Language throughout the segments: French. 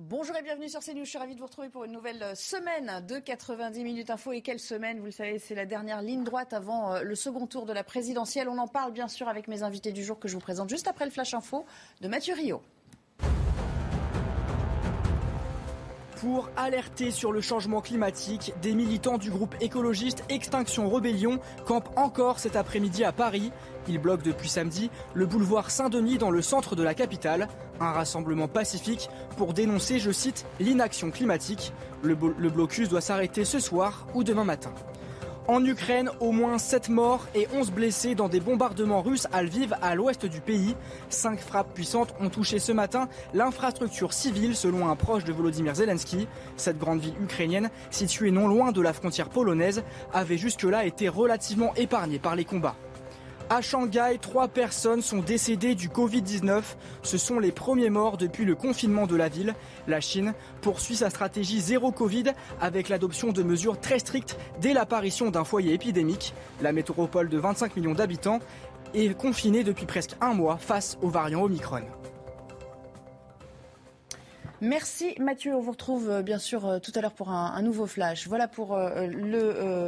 Bonjour et bienvenue sur CNews. Je suis ravie de vous retrouver pour une nouvelle semaine de 90 minutes info. Et quelle semaine Vous le savez, c'est la dernière ligne droite avant euh, le second tour de la présidentielle. On en parle bien sûr avec mes invités du jour que je vous présente juste après le flash info de Mathieu Rio. Pour alerter sur le changement climatique, des militants du groupe écologiste Extinction Rebellion campent encore cet après-midi à Paris. Ils bloquent depuis samedi le boulevard Saint-Denis dans le centre de la capitale. Un rassemblement pacifique pour dénoncer, je cite, l'inaction climatique. Le, blocus doit s'arrêter ce soir ou demain matin. En Ukraine, au moins 7 morts et 11 blessés dans des bombardements russes à Lviv, à l'ouest du pays. Cinq frappes puissantes ont touché ce matin l'infrastructure civile, selon un proche de Volodymyr Zelensky. Cette grande ville ukrainienne, située non loin de la frontière polonaise, avait jusque-là été relativement épargnée par les combats. À Shanghai, trois personnes sont décédées du Covid-19. Ce sont les premiers morts depuis le confinement de la ville. La Chine poursuit sa stratégie zéro Covid avec l'adoption de mesures très strictes dès l'apparition d'un foyer épidémique. La métropole de 25 millions d'habitants est confinée depuis presque un mois face au variant Omicron. Merci Mathieu. On vous retrouve euh, bien sûr euh, tout à l'heure pour un, nouveau flash. Voilà pour euh,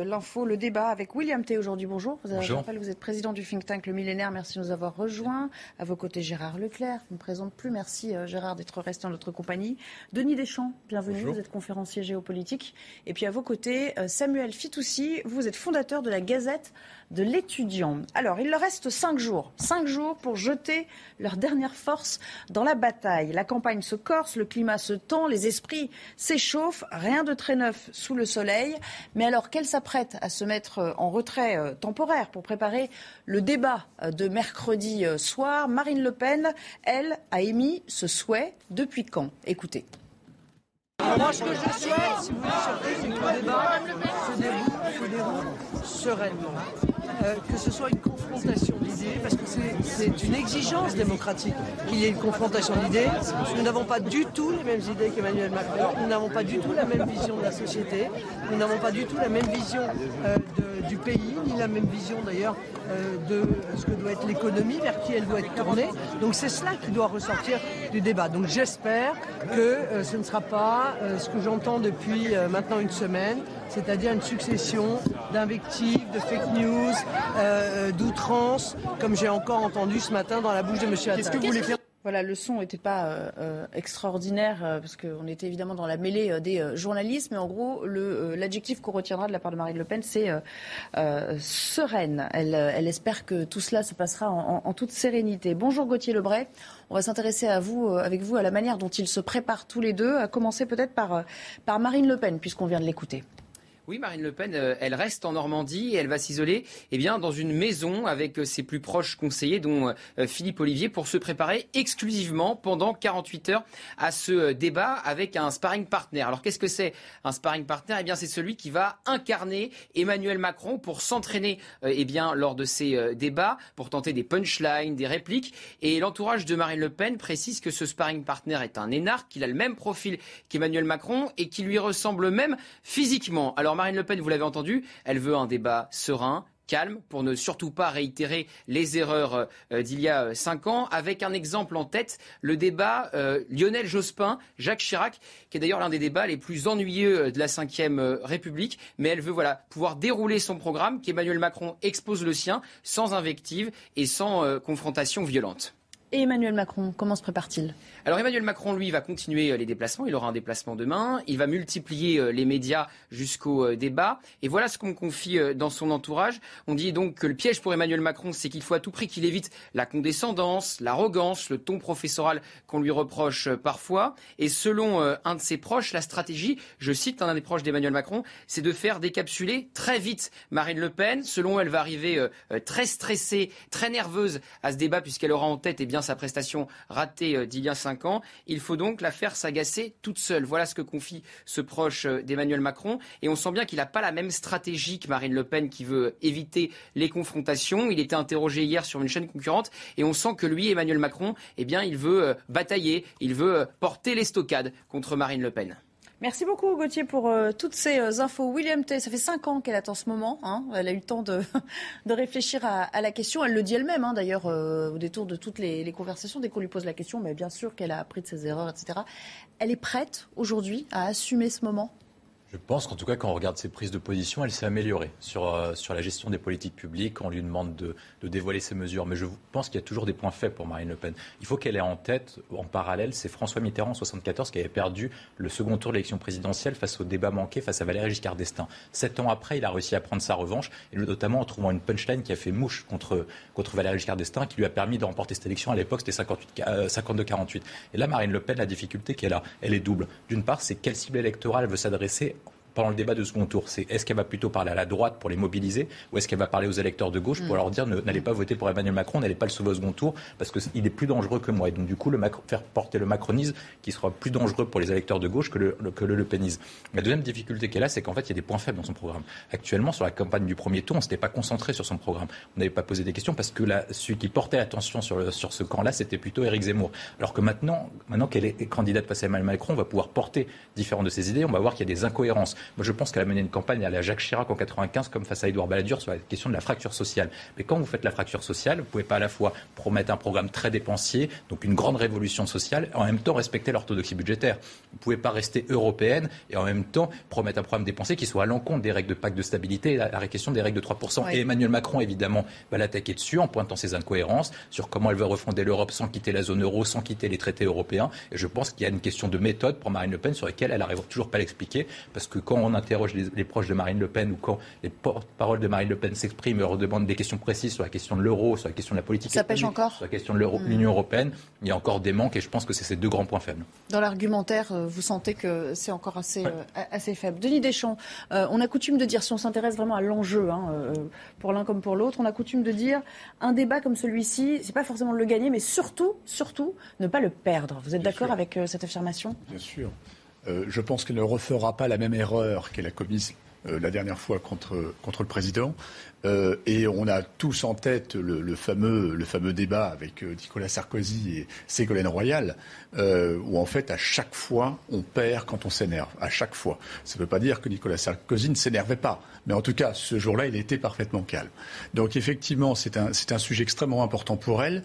l'info, le, débat avec William T aujourd'hui. Bonjour. Vous, Je rappelle, vous êtes président du think tank Le Millénaire. Merci de nous avoir rejoints. À vos côtés, Gérard Leclerc. Je ne me présente plus. Merci Gérard d'être resté en notre compagnie. Denis Deschamps, bienvenue. Vous êtes conférencier géopolitique. Et puis à vos côtés, Samuel Fitoussi. Vous êtes fondateur de la Gazette de l'étudiant. Alors, il leur reste cinq jours. Cinq jours pour jeter leur dernière force dans la bataille. La campagne se corse, le climat se tend, les esprits s'échauffent. Rien de très neuf sous le soleil. Mais alors, qu'elle s'apprête à se mettre en retrait euh, temporaire pour préparer le débat euh, de mercredi euh, soir Marine Le Pen, elle, a émis ce souhait. Depuis quand? Écoutez. Moi, ce que je souhaite, c'est que le débat se déroule sereinement. Euh, que ce soit une confrontation d'idées, parce que c'est une exigence démocratique qu'il y ait une confrontation d'idées. Nous n'avons pas du tout les mêmes idées qu'Emmanuel Macron, nous n'avons pas du tout la même vision de la société, nous n'avons pas du tout la même vision euh, du pays, ni la même vision d'ailleurs euh, de ce que doit être l'économie, vers qui elle doit être tournée. Donc c'est cela qui doit ressortir du débat. Donc j'espère que ce ne sera pas ce que j'entends depuis maintenant une semaine, c'est-à-dire une succession d'invectives, de fake news, euh, d'outrance, comme j'ai encore entendu ce matin dans la bouche de M. Attal. Qu'est-ce que vous voulez faire? Voilà, le son n'était pas euh, euh, extraordinaire parce qu'on était évidemment dans la mêlée des journalistes, mais en gros, l'adjectif qu'on retiendra de la part de Marine Le Pen, c'est sereine. Elle, elle, espère que tout cela se passera en, en toute sérénité. Bonjour Gauthier Lebray. On va s'intéresser à vous, avec vous, à la manière dont ils se préparent tous les deux, à commencer peut-être par, par Marine Le Pen, puisqu'on vient de l'écouter. Oui, Marine Le Pen, euh, elle reste en Normandie et elle va s'isoler eh bien, dans une maison avec euh, ses plus proches conseillers, dont euh, Philippe Olivier, pour se préparer exclusivement pendant 48 heures à ce débat avec un sparring partner. Alors qu'est-ce que c'est un sparring partner? Eh bien, c'est celui qui va incarner Emmanuel Macron pour s'entraîner eh bien, lors de ces débats, pour tenter des punchlines, des répliques. Et l'entourage de Marine Le Pen précise que ce sparring partner est un énarque, qu'il a le même profil qu'Emmanuel Macron et qui lui ressemble même physiquement. Alors Marine Le Pen, vous l'avez entendu, elle veut un débat serein, calme pour ne surtout pas réitérer les erreurs euh, d'il y a euh, cinq ans. Avec un exemple en tête, le débat euh, Lionel Jospin, Jacques Chirac, qui est d'ailleurs l'un des débats les plus ennuyeux de la Ve République. Mais elle veut voilà pouvoir dérouler son programme, qu'Emmanuel Macron expose le sien, sans invective et sans confrontation violente. Et Emmanuel Macron, comment se prépare-t-il? Alors Emmanuel Macron, lui, va continuer euh, les déplacements. Il aura un déplacement demain. Il va multiplier euh, les médias jusqu'au euh, débat. Et voilà ce qu'on confie dans son entourage. On dit donc que le piège pour Emmanuel Macron, c'est qu'il faut à tout prix qu'il évite la condescendance, l'arrogance, le ton professoral qu'on lui reproche parfois. Et selon un de ses proches, la stratégie, je cite un des proches d'Emmanuel Macron, c'est de faire décapsuler très vite Marine Le Pen. Selon elle, va arriver très stressée, très nerveuse à ce débat puisqu'elle aura en tête eh bien, sa prestation ratée euh, d'il y a cinq ans. Il faut donc la faire s'agacer toute seule. Voilà ce que confie ce proche euh, d'Emmanuel Macron. Et on sent bien qu'il n'a pas la même stratégie que Marine Le Pen qui veut éviter les confrontations. Il était interrogé hier sur une chaîne concurrente et on sent que lui, Emmanuel Macron, eh bien, il veut euh, batailler, il veut porter les stockades contre Marine Le Pen. Merci beaucoup Gauthier pour euh, toutes ces euh, infos. William T, ça fait cinq ans qu'elle attend ce moment. Hein. Elle a eu le temps de, réfléchir à, la question. Elle le dit elle-même, hein, d'ailleurs, euh, au détour de toutes les, les conversations. Dès qu'on lui pose la question, mais bien sûr qu'elle a appris de ses erreurs, etc. Elle est prête aujourd'hui à assumer ce moment? Je pense qu'en tout cas, quand on regarde ses prises de position, elle s'est améliorée sur, euh, sur la gestion des politiques publiques. On lui demande de, de dévoiler ses mesures. Mais je pense qu'il y a toujours des points faibles pour Marine Le Pen. Il faut qu'elle ait en tête, en parallèle, c'est François Mitterrand en 1974 qui avait perdu le second tour de l'élection présidentielle face au débat manqué face à Valéry Giscard d'Estaing. Sept ans après, il a réussi à prendre sa revanche, et notamment en trouvant une punchline qui a fait mouche contre, contre Valéry Giscard d'Estaing, qui lui a permis de remporter cette élection. À l'époque, c'était 52-48. Euh, et là, Marine Le Pen, la difficulté qu'elle a, elle est double. D'une part, c'est quelle cible électorale veut s'adresser pendant le débat de second tour, c'est est-ce qu'elle va plutôt parler à la droite pour les mobiliser ou est-ce qu'elle va parler aux électeurs de gauche pour mm. leur dire n'allez pas voter pour Emmanuel Macron, n'allez pas le sauver au second tour parce qu'il est plus dangereux que moi. Et donc du coup, le faire porter le macronisme qui sera plus dangereux pour les électeurs de gauche que le, que le, Penisme. La deuxième difficulté qu'elle a, c'est qu'en fait, il y a des points faibles dans son programme. Actuellement, sur la campagne du premier tour, on ne s'était pas concentré sur son programme. On n'avait pas posé des questions parce que là, celui qui portait attention sur, sur ce camp-là, c'était plutôt Éric Zemmour. Alors que maintenant, maintenant qu'elle est candidate face à Emmanuel Macron, on va pouvoir porter différentes de ses idées. On va voir qu'il y a des incohérences. Moi, je pense qu'elle a mené une campagne à la Jacques Chirac en 95 comme face à Édouard Balladur sur la question de la fracture sociale. Mais quand vous faites la fracture sociale, vous ne pouvez pas à la fois promettre un programme très dépensier, donc une grande révolution sociale, et en même temps respecter l'orthodoxie budgétaire. Vous ne pouvez pas rester européenne et en même temps promettre un programme dépensier qui soit à l'encontre des règles de pacte de stabilité et la, la question des règles de 3%. Et Emmanuel Macron, évidemment, va l'attaquer dessus en pointant ses incohérences sur comment elle veut refonder l'Europe sans quitter la zone euro, sans quitter les traités européens. Et je pense qu'il y a une question de méthode pour Marine Le Pen sur laquelle elle n'arrive toujours pas à l'expliquer. Parce que quand on interroge les, les proches de Marine Le Pen ou quand les porte-paroles de Marine Le Pen s'expriment et leur demandent des questions précises sur la question de l'euro, sur la question de la politique Ça pêche encore sur la question de hmm. l'Union européenne, il y a encore des manques et je pense que c'est ces deux grands points faibles. Dans l'argumentaire, euh, vous sentez que c'est encore assez, euh, assez faible. Denis Deschamps, euh, on a coutume de dire, si on s'intéresse vraiment à l'enjeu, hein, pour l'un comme pour l'autre, on a coutume de dire un débat comme celui-ci, c'est pas forcément de le gagner, mais surtout, surtout, ne pas le perdre. Vous êtes d'accord avec cette affirmation? Bien sûr. Euh, je pense qu'elle ne refera pas la même erreur qu'elle a commise euh, la dernière fois contre, contre le président. Euh, et on a tous en tête le, fameux, le fameux débat avec Nicolas Sarkozy et Ségolène Royal, où en fait, à chaque fois, on perd quand on s'énerve. À chaque fois. Ça ne veut pas dire que Nicolas Sarkozy ne s'énervait pas. Mais en tout cas, ce jour-là, il était parfaitement calme. Donc effectivement, c'est un, un sujet extrêmement important pour elle.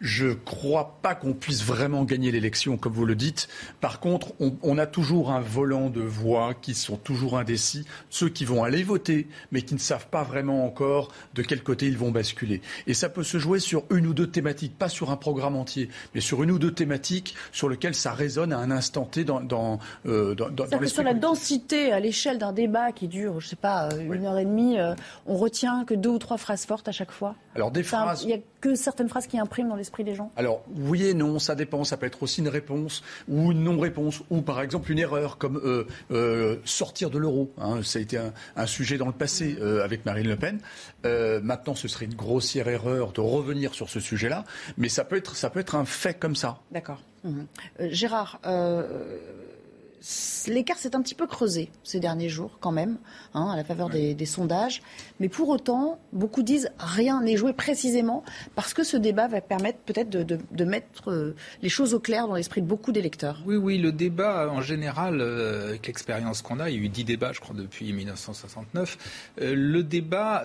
Je ne crois pas qu'on puisse vraiment gagner l'élection, comme vous le dites. Par contre, on, a toujours un volant de voix qui sont toujours indécis, ceux qui vont aller voter, mais qui ne savent pas vraiment encore de quel côté ils vont basculer. Et ça peut se jouer sur une ou deux thématiques, pas sur un programme entier, mais sur une ou deux thématiques sur lesquelles ça résonne à un instant T dans, dans, euh, dans, Sur la densité, à l'échelle d'un débat qui dure, je ne sais pas, euh, une heure et demie, euh, on retient que deux ou trois phrases fortes à chaque fois? Alors des phrases... Il n'y a que certaines phrases qui impriment dans les des gens Alors oui et non, ça dépend. Ça peut être aussi une réponse ou une non-réponse ou par exemple une erreur comme euh, euh, sortir de l'euro. Hein. Ça a été un, sujet dans le passé euh, avec Marine Le Pen. maintenant, ce serait une grossière erreur de revenir sur ce sujet-là, mais ça peut être ça peut être un fait comme ça. D'accord. Mmh. Gérard l'écart s'est un petit peu creusé ces derniers jours, quand même, hein, à la faveur des, sondages. Mais pour autant, beaucoup disent rien n'est joué précisément parce que ce débat va permettre peut-être de, mettre euh, les choses au clair dans l'esprit de beaucoup d'électeurs. Oui, oui, le débat en général, euh, avec l'expérience qu'on a, il y a eu dix débats, je crois, depuis 1969. Euh, le débat,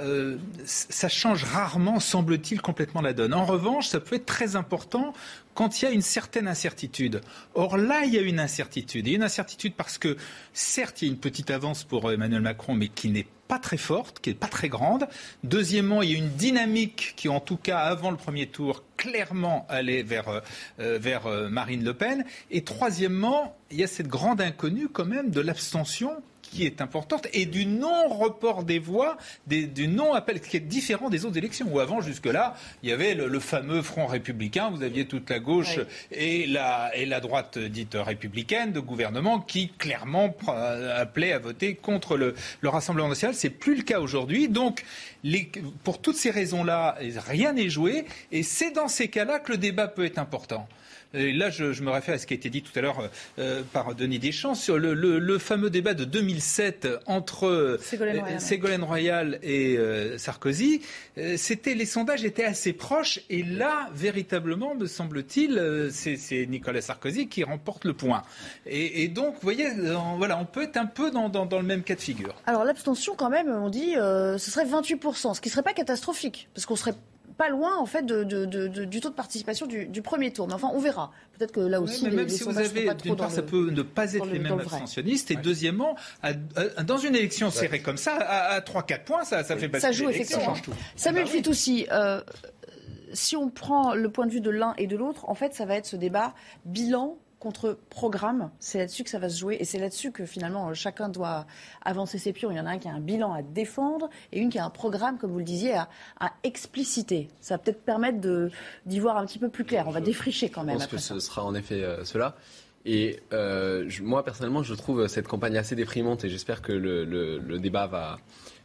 ça change rarement, semble-t-il, complètement la donne. En revanche, ça peut être très important quand il y a une certaine incertitude. Or là, il y a une incertitude. Et une incertitude parce que, certes, il y a une petite avance pour Emmanuel Macron, mais qui n'est pas très forte, qui n'est pas très grande. Deuxièmement, il y a une dynamique qui, en tout cas, avant le premier tour, clairement allait vers, euh, euh, Marine Le Pen. Et troisièmement, il y a cette grande inconnue quand même de l'abstention qui est importante et du non-report des voix, du non-appel, qui est différent des autres élections. Où avant, jusque-là, il y avait le, fameux Front républicain, vous aviez toute la gauche et, la, et la droite dite républicaine de gouvernement qui clairement appelait à voter contre le, le Rassemblement national. C'est plus le cas aujourd'hui. Donc, les, pour toutes ces raisons-là, rien n'est joué et c'est dans ces cas-là que le débat peut être important. Et là, je, me réfère à ce qui a été dit tout à l'heure par Denis Deschamps sur le, fameux débat de 2007 entre Ségolène Royal, et Sarkozy. C'était les sondages étaient assez proches et là, véritablement, me semble-t-il, c'est Nicolas Sarkozy qui remporte le point. Et, donc, vous voyez, voilà, on peut être un peu dans, dans, le même cas de figure. Alors l'abstention, quand même, on dit, ce serait 28%, ce qui ne serait pas catastrophique, parce qu'on serait pas loin en fait du taux de participation du, premier tour. Mais enfin, on verra. Peut-être que là aussi, même si vous avez, d'une part, ça peut ne pas être les mêmes abstentionnistes, et deuxièmement, dans une élection serrée comme ça, à, 3-4 points, ça, ça fait basculer. Ça joue effectivement. Ça Samuel ah bah aussi. Euh, si on prend le point de vue de l'un et de l'autre, en fait, ça va être ce débat bilan contre programme. C'est là-dessus que ça va se jouer et c'est là-dessus que finalement chacun doit avancer ses pions. Il y en a un qui a un bilan à défendre et une qui a un programme, comme vous le disiez, à, expliciter. Ça va peut-être permettre d'y voir un petit peu plus clair. On va défricher quand même. Je pense que ce sera en effet euh, cela. Et euh, moi, personnellement, je trouve cette campagne assez déprimante et j'espère que le, débat va,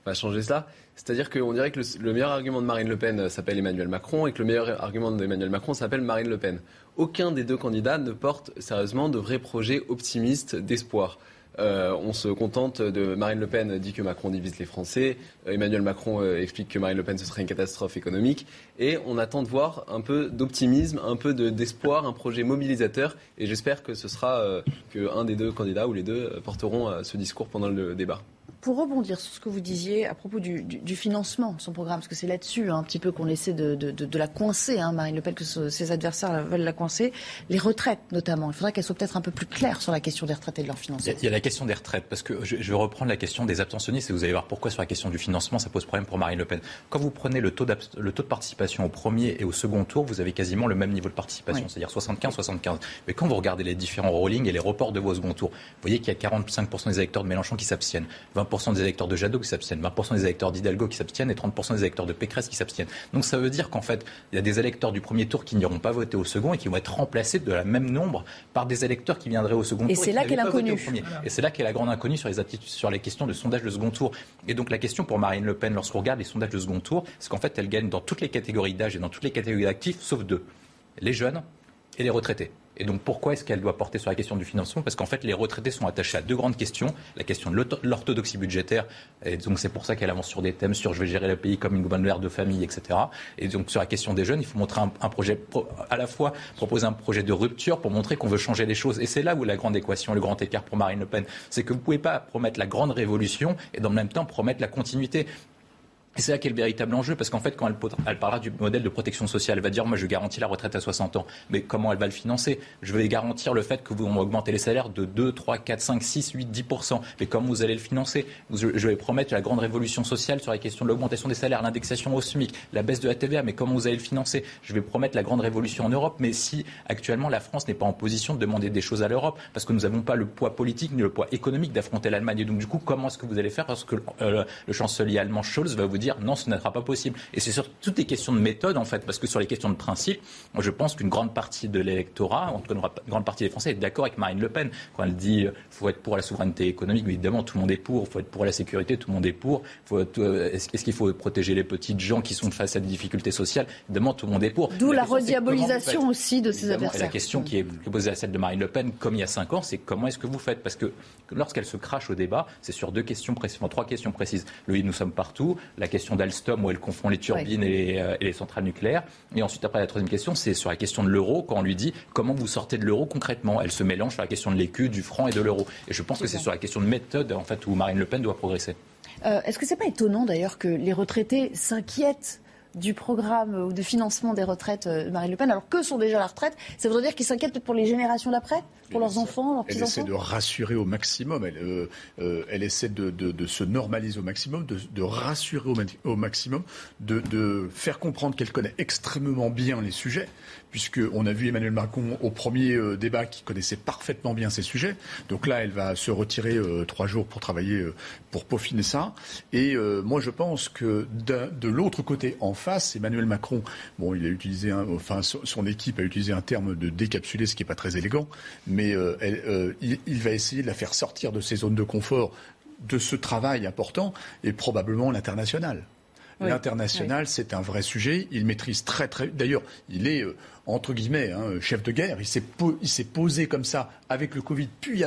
va changer cela. C'est-à-dire qu'on dirait que le, meilleur argument de Marine Le Pen s'appelle Emmanuel Macron et que le meilleur argument d'Emmanuel Macron s'appelle Marine Le Pen aucun des deux candidats ne porte sérieusement de vrais projets optimistes d'espoir. Euh, on se contente de Marine Le Pen dit que Macron divise les Français, euh, Emmanuel Macron euh, explique que Marine Le Pen ce serait une catastrophe économique, et on attend de voir un peu d'optimisme, un peu d'espoir, un projet mobilisateur, et j'espère que ce sera qu'un des deux candidats ou les deux porteront ce discours pendant le débat. Pour rebondir sur ce que vous disiez à propos du, financement de son programme, parce que c'est là-dessus hein, un petit peu qu'on essaie de, la coincer, hein, Marine Le Pen, que ses adversaires veulent la coincer, les retraites notamment. Il faudrait qu'elle soit peut-être un peu plus claire sur la question des retraites et de leur financement. Il y a, la question des retraites, parce que je, vais reprendre la question des abstentionnistes et vous allez voir pourquoi sur la question du financement ça pose problème pour Marine Le Pen. Quand vous prenez le taux, le taux de participation au premier et au second tour, vous avez quasiment le même niveau de participation, c'est-à-dire 75-75. Mais quand vous regardez les différents rollings et les reports de vos second tours, vous voyez qu'il y a 45% des électeurs de Mélenchon qui s'abstiennent, 20% des électeurs de Jadot qui s'abstiennent, 20% des électeurs d'Hidalgo qui s'abstiennent et 30% des électeurs de Pécresse qui s'abstiennent. Donc ça veut dire qu'en fait, il y a des électeurs du premier tour qui n'iront pas voter au second et qui vont être remplacés de la même nombre par des électeurs qui viendraient au second et tour. C'est là qu'est l'inconnu. Et c'est là qu'est la grande inconnue sur les attitudes, sur les questions de sondage de second tour. Et donc la question pour Marine Le Pen, lorsqu'on regarde les sondages de second tour, c'est qu'en fait, elle gagne dans toutes les catégories d'âge et dans toutes les catégories d'actifs, sauf deux les jeunes et les retraités. Et donc pourquoi est-ce qu'elle doit porter sur la question du financement? Parce qu'en fait, les retraités sont attachés à deux grandes questions. La question de l'orthodoxie budgétaire, et donc c'est pour ça qu'elle avance sur des thèmes sur je vais gérer le pays comme une gouverneur de famille, etc. Et donc sur la question des jeunes, il faut montrer un, projet, à la fois proposer un projet de rupture pour montrer qu'on veut changer les choses. Et c'est là où la grande équation, le grand écart pour Marine Le Pen, c'est que vous ne pouvez pas promettre la grande révolution et dans le même temps promettre la continuité. Et c'est là qu'est le véritable enjeu, parce qu'en fait, quand elle, parlera du modèle de protection sociale, elle va dire, moi, je garantis la retraite à 60 ans. Mais comment elle va le financer? Je vais garantir le fait que vous augmentez les salaires de 2, 3, 4, 5, 6, 8, 10% Mais comment vous allez le financer? Je vais promettre la grande révolution sociale sur la question de l'augmentation des salaires, l'indexation au SMIC, la baisse de la TVA, mais comment vous allez le financer? Je vais promettre la grande révolution en Europe, mais si actuellement la France n'est pas en position de demander des choses à l'Europe, parce que nous n'avons pas le poids politique ni le poids économique d'affronter l'Allemagne. Et donc, du coup, comment est-ce que vous allez faire Parce que euh, le chancelier allemand Scholz va vous dire, non, ce ne sera pas possible. Et c'est sur toutes les questions de méthode, en fait, parce que sur les questions de principe, je pense qu'une grande partie de l'électorat, en tout cas une grande partie des Français, est d'accord avec Marine Le Pen quand elle dit euh, faut être pour la souveraineté économique. évidemment, tout le monde est pour. Il faut être pour la sécurité, tout le monde est pour. Euh, est-ce qu'il faut protéger les petites gens qui sont face à des difficultés sociales? Évidemment, tout le monde est pour. D'où la, rediabolisation aussi de ces adversaires. la question qui est posée à celle de Marine Le Pen, comme il y a cinq ans, c'est comment est-ce que vous faites? Parce que lorsqu'elle se crache au débat, c'est sur deux questions précises, trois questions précises. Le nous sommes partout, la question d'Alstom où elle confond les turbines euh, et, les, centrales nucléaires. Et ensuite, après, la troisième question, c'est sur la question de l'euro, quand on lui dit comment vous sortez de l'euro concrètement? Elle se mélange sur la question de l'écu, du franc et de l'euro. Et je pense que c'est sur la question de méthode, en fait, où Marine Le Pen doit progresser. Euh, est-ce que c'est pas étonnant d'ailleurs que les retraités s'inquiètent du programme ou de financement des retraites de euh, Marine Le Pen, alors que sont déjà la retraite Ça voudrait dire qu'ils s'inquiètent peut-être pour les générations d'après pour leurs enfants, leurs petits-enfants Elle essaie de rassurer au maximum. Elle, euh, euh, elle essaie de, de, de, se normaliser au maximum, de, de rassurer au, au maximum, de, faire comprendre qu'elle connaît extrêmement bien les sujets, puisqu'on a vu Emmanuel Macron au premier euh, débat qui connaissait parfaitement bien ces sujets. Donc là, elle va se retirer trois jours pour travailler, pour peaufiner ça. Et moi, je pense que de, l'autre côté, en face, Emmanuel Macron, bon, il a utilisé, enfin, son équipe a utilisé un terme de décapsuler, ce qui n'est pas très élégant, mais euh, euh, il, va essayer de la faire sortir de ses zones de confort, de ce travail important, et probablement l'international. L'international, c'est un vrai sujet. Il maîtrise très très. D'ailleurs, il est euh, entre guillemets, hein, chef de guerre. Il s'est, posé comme ça avec le Covid, puis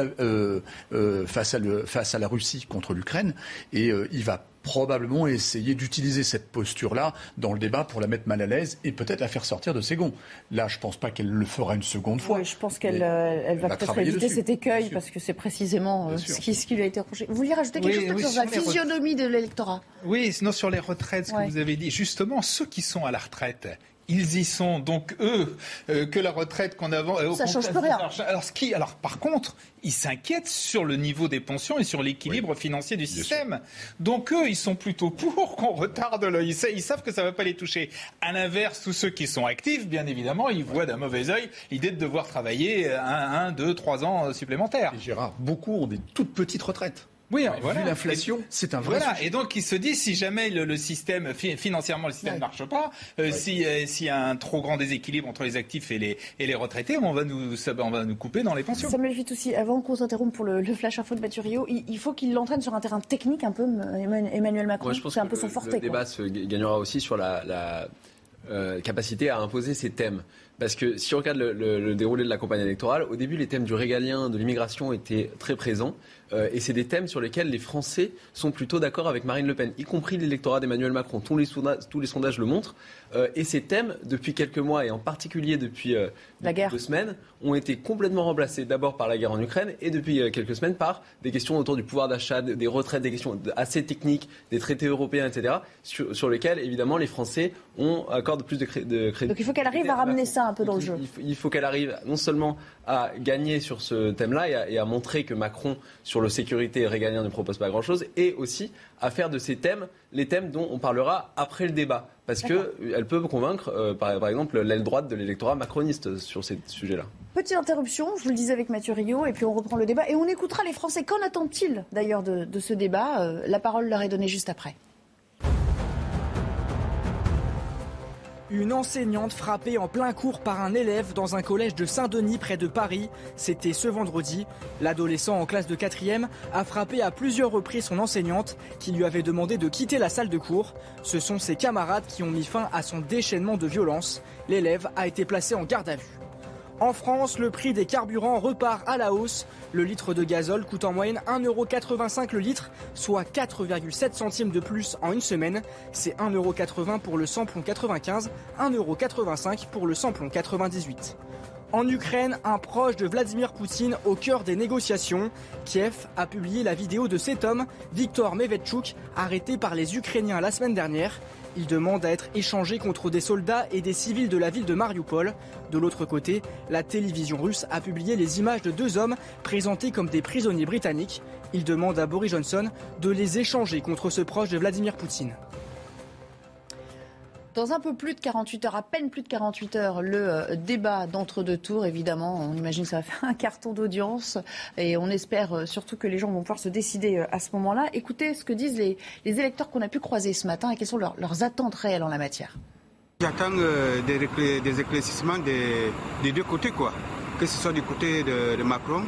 face, à face à la Russie contre l'Ukraine, et il va probablement essayer d'utiliser cette posture-là dans le débat pour la mettre mal à l'aise et peut-être la faire sortir de ses gonds. Là, je ne pense pas qu'elle le fera une seconde fois. Oui, je pense qu'elle euh, elle va peut-être éviter cet écueil parce que c'est précisément euh, ce, qui, ce, qui, lui a été reproché. Vous vouliez rajouter quelque chose sur, la physionomie de l'électorat? Oui, sinon sur les retraites, ce que vous avez dit. Justement, ceux qui sont à la retraite, ils y sont. Donc eux, euh, que la retraite qu'on a... Euh, ça change plus rien. Alors, ce qui, alors par contre, ils s'inquiètent sur le niveau des pensions et sur l'équilibre financier du système. Donc eux, ils sont plutôt pour qu'on retarde le. Ils, savent que ça ne va pas les toucher. À l'inverse, tous ceux qui sont actifs, bien évidemment, ils voient d'un mauvais œil l'idée de devoir travailler un, un, deux, trois ans supplémentaires. Et Gérard, beaucoup ont des toutes petites retraites. Oui, voilà. vu l'inflation, c'est un vrai voilà. Et donc, ils se disent, si jamais le, système, financièrement, le système ne marche pas, euh, si euh, s'il y a un trop grand déséquilibre entre les actifs et les, et les retraités, on va, nous, on va nous couper dans les pensions. Ça vite aussi, avant qu'on s'interrompe pour le, flash info de Mathurio, il, faut qu'il l'entraîne sur un terrain technique un peu, Emmanuel Macron. c'est un peu son forte. Le débat se gagnera aussi sur la, euh, capacité à imposer ses thèmes. Parce que si on regarde le, déroulé de la campagne électorale, au début, les thèmes du régalien, de l'immigration étaient très présents. Euh, et c'est des thèmes sur lesquels les Français sont plutôt d'accord avec Marine Le Pen, y compris l'électorat d'Emmanuel Macron. Tous les, tous les sondages le montrent. Euh, et ces thèmes, depuis quelques mois, et en particulier depuis, euh, deux semaines, ont été complètement remplacés d'abord par la guerre en Ukraine et depuis quelques semaines par des questions autour du pouvoir d'achat, des retraites, des questions assez techniques, des traités européens, etc., sur, lesquels, évidemment, les Français ont accordé plus de, crédit. Donc il faut qu'elle arrive à ramener ça un peu dans le jeu. Il faut, qu'elle arrive non seulement à gagner sur ce thème-là et, et, à montrer que Macron, sur le sécurité régalien, ne propose pas grand-chose, et aussi à faire de ces thèmes les thèmes dont on parlera après le débat. Parce qu'elle peut convaincre, euh, par, exemple, l'aile droite de l'électorat macroniste sur ces sujets-là. Petite interruption, je vous le disais avec Mathieu Rio, et puis on reprend le débat. Et on écoutera les Français. Qu'en attendent-ils d'ailleurs de, de, ce débat? Euh, La parole leur est donnée juste après. Une enseignante frappée en plein cours par un élève dans un collège de Saint-Denis près de Paris. C'était ce vendredi. L'adolescent en classe de 4e a frappé à plusieurs reprises son enseignante qui lui avait demandé de quitter la salle de cours. Ce sont ses camarades qui ont mis fin à son déchaînement de violence. L'élève a été placé en garde à vue. En France, le prix des carburants repart à la hausse. Le litre de gazole coûte en moyenne 1,85€ le litre, soit 4,7 centimes de plus en une semaine. C'est 1,80€ pour le samplon 95, 1,85€ pour le samplon 98. En Ukraine, un proche de Vladimir Poutine au cœur des négociations. Kiev a publié la vidéo de cet homme, Viktor Mevetchuk, arrêté par les Ukrainiens la semaine dernière. Il demande à être échangé contre des soldats et des civils de la ville de Mariupol. De l'autre côté, la télévision russe a publié les images de deux hommes présentés comme des prisonniers britanniques. Il demande à Boris Johnson de les échanger contre ce proche de Vladimir Poutine. Dans un peu plus de 48 heures, à peine plus de 48 heures, le euh, débat d'entre-deux tours, évidemment, on imagine que ça va faire un carton d'audience et on espère euh, surtout que les gens vont pouvoir se décider euh, à ce moment-là. Écoutez ce que disent les, électeurs qu'on a pu croiser ce matin et quelles sont leurs, attentes réelles en la matière. J'attends des, éclaircissements des, deux côtés, quoi. Que ce soit du côté de, Macron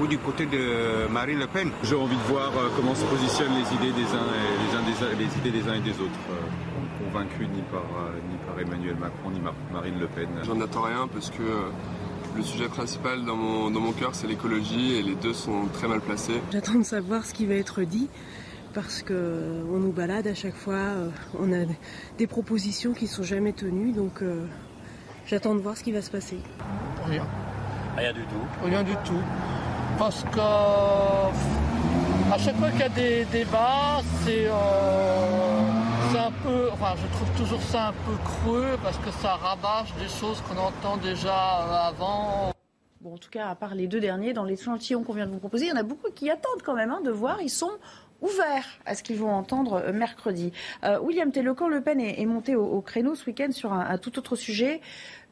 ou du côté de Marine Le Pen. J'ai envie de voir comment se positionnent les idées des uns et les, idées des uns et des autres convaincu ni par, euh, ni par Emmanuel Macron ni Marine Le Pen. J'en attends rien parce que euh, le sujet principal dans mon, dans mon cœur, c'est l'écologie et les deux sont très mal placés. J'attends de savoir ce qui va être dit parce qu'on euh, nous balade à chaque fois. On a des propositions qui ne sont jamais tenues, donc j'attends de voir ce qui va se passer. Rien. Rien du tout. Rien du tout. Parce que à chaque fois qu'il y a des débats, c'est c'est un peu, enfin, je trouve toujours ça un peu creux parce que ça rabâche des choses qu'on entend déjà euh, avant. Bon, en tout cas, à part les deux derniers, dans les l'échantillon qu'on vient de vous proposer, il y en a beaucoup qui attendent quand même hein, de voir. Ils sont ouverts à ce qu'ils vont entendre euh, mercredi. Euh, William Télecan, Le Pen est, monté au, créneau ce week-end sur un, tout autre sujet.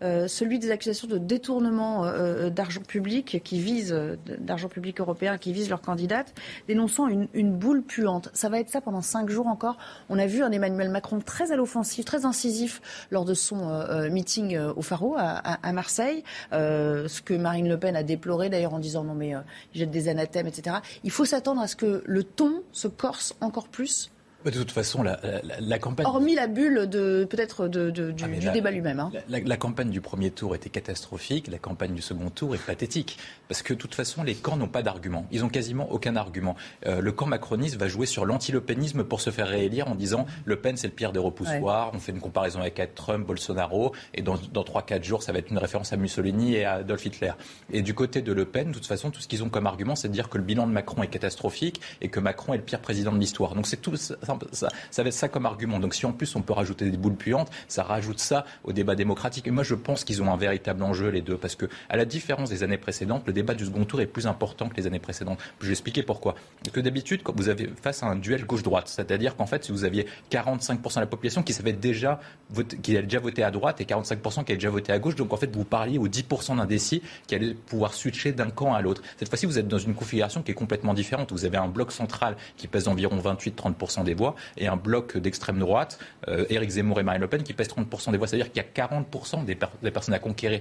Euh, celui des accusations de détournement euh, euh, d'argent public qui vise d'argent public européen qui vise leur candidate, dénonçant une, boule puante. Ça va être ça pendant cinq jours encore. On a vu un Emmanuel Macron très à l'offensive, très incisif lors de son meeting au Faro à, Marseille, ce que Marine Le Pen a déploré d'ailleurs en disant non mais il jette des anathèmes, etc. Il faut s'attendre à ce que le ton se corse encore plus de toute façon, la, la, campagne. Hormis la bulle de peut-être de, du, ah, débat lui-même. Hein. La, campagne du premier tour était catastrophique. La campagne du second tour est pathétique. Parce que de toute façon, les camps n'ont pas d'argument. Ils n'ont quasiment aucun argument. Euh, le camp macroniste va jouer sur l'anti-lepénisme pour se faire réélire en disant Le Pen, c'est le pire des repoussoirs. On fait une comparaison avec Trump, Bolsonaro. Et dans, dans 3-4 jours, ça va être une référence à Mussolini et à Adolf Hitler. Et du côté de Le Pen, de toute façon, tout ce qu'ils ont comme argument, c'est de dire que le bilan de Macron est catastrophique et que Macron est le pire président de l'histoire. Donc c'est tout ça, ça, va être ça comme argument. Donc si en plus on peut rajouter des boules puantes, ça rajoute ça au débat démocratique. Et moi je pense qu'ils ont un véritable enjeu les deux parce que à la différence des années précédentes, le débat du second tour est plus important que les années précédentes. Je vais expliquer pourquoi. Parce que d'habitude, quand vous avez face à un duel gauche-droite, c'est-à-dire qu'en fait si vous aviez 45% de la population qui savait déjà a déjà voté à droite et 45% qui a déjà voté à gauche, donc en fait vous parliez aux 10% d'indécis qui allaient pouvoir switcher d'un camp à l'autre. Cette fois-ci, vous êtes dans une configuration qui est complètement différente. Vous avez un bloc central qui pèse environ 28-30% des voix et un bloc d'extrême droite, euh, Éric Zemmour et Marine Le Pen, qui pèse 30% des voix. C'est-à-dire qu'il y a 40% des, personnes à conquérir.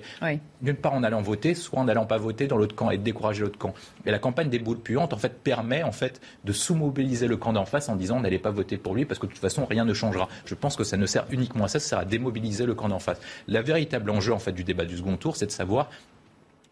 D'une part en allant voter, soit en n'allant pas voter dans l'autre camp et de décourager l'autre camp. Et la campagne des boules puantes, en fait, permet en fait de sous-mobiliser le camp d'en face en disant n'allez pas voter pour lui parce que de toute façon rien ne changera. Je pense que ça ne sert uniquement à ça, ça sert à démobiliser le camp d'en face. La véritable enjeu en fait du débat du second tour, c'est de savoir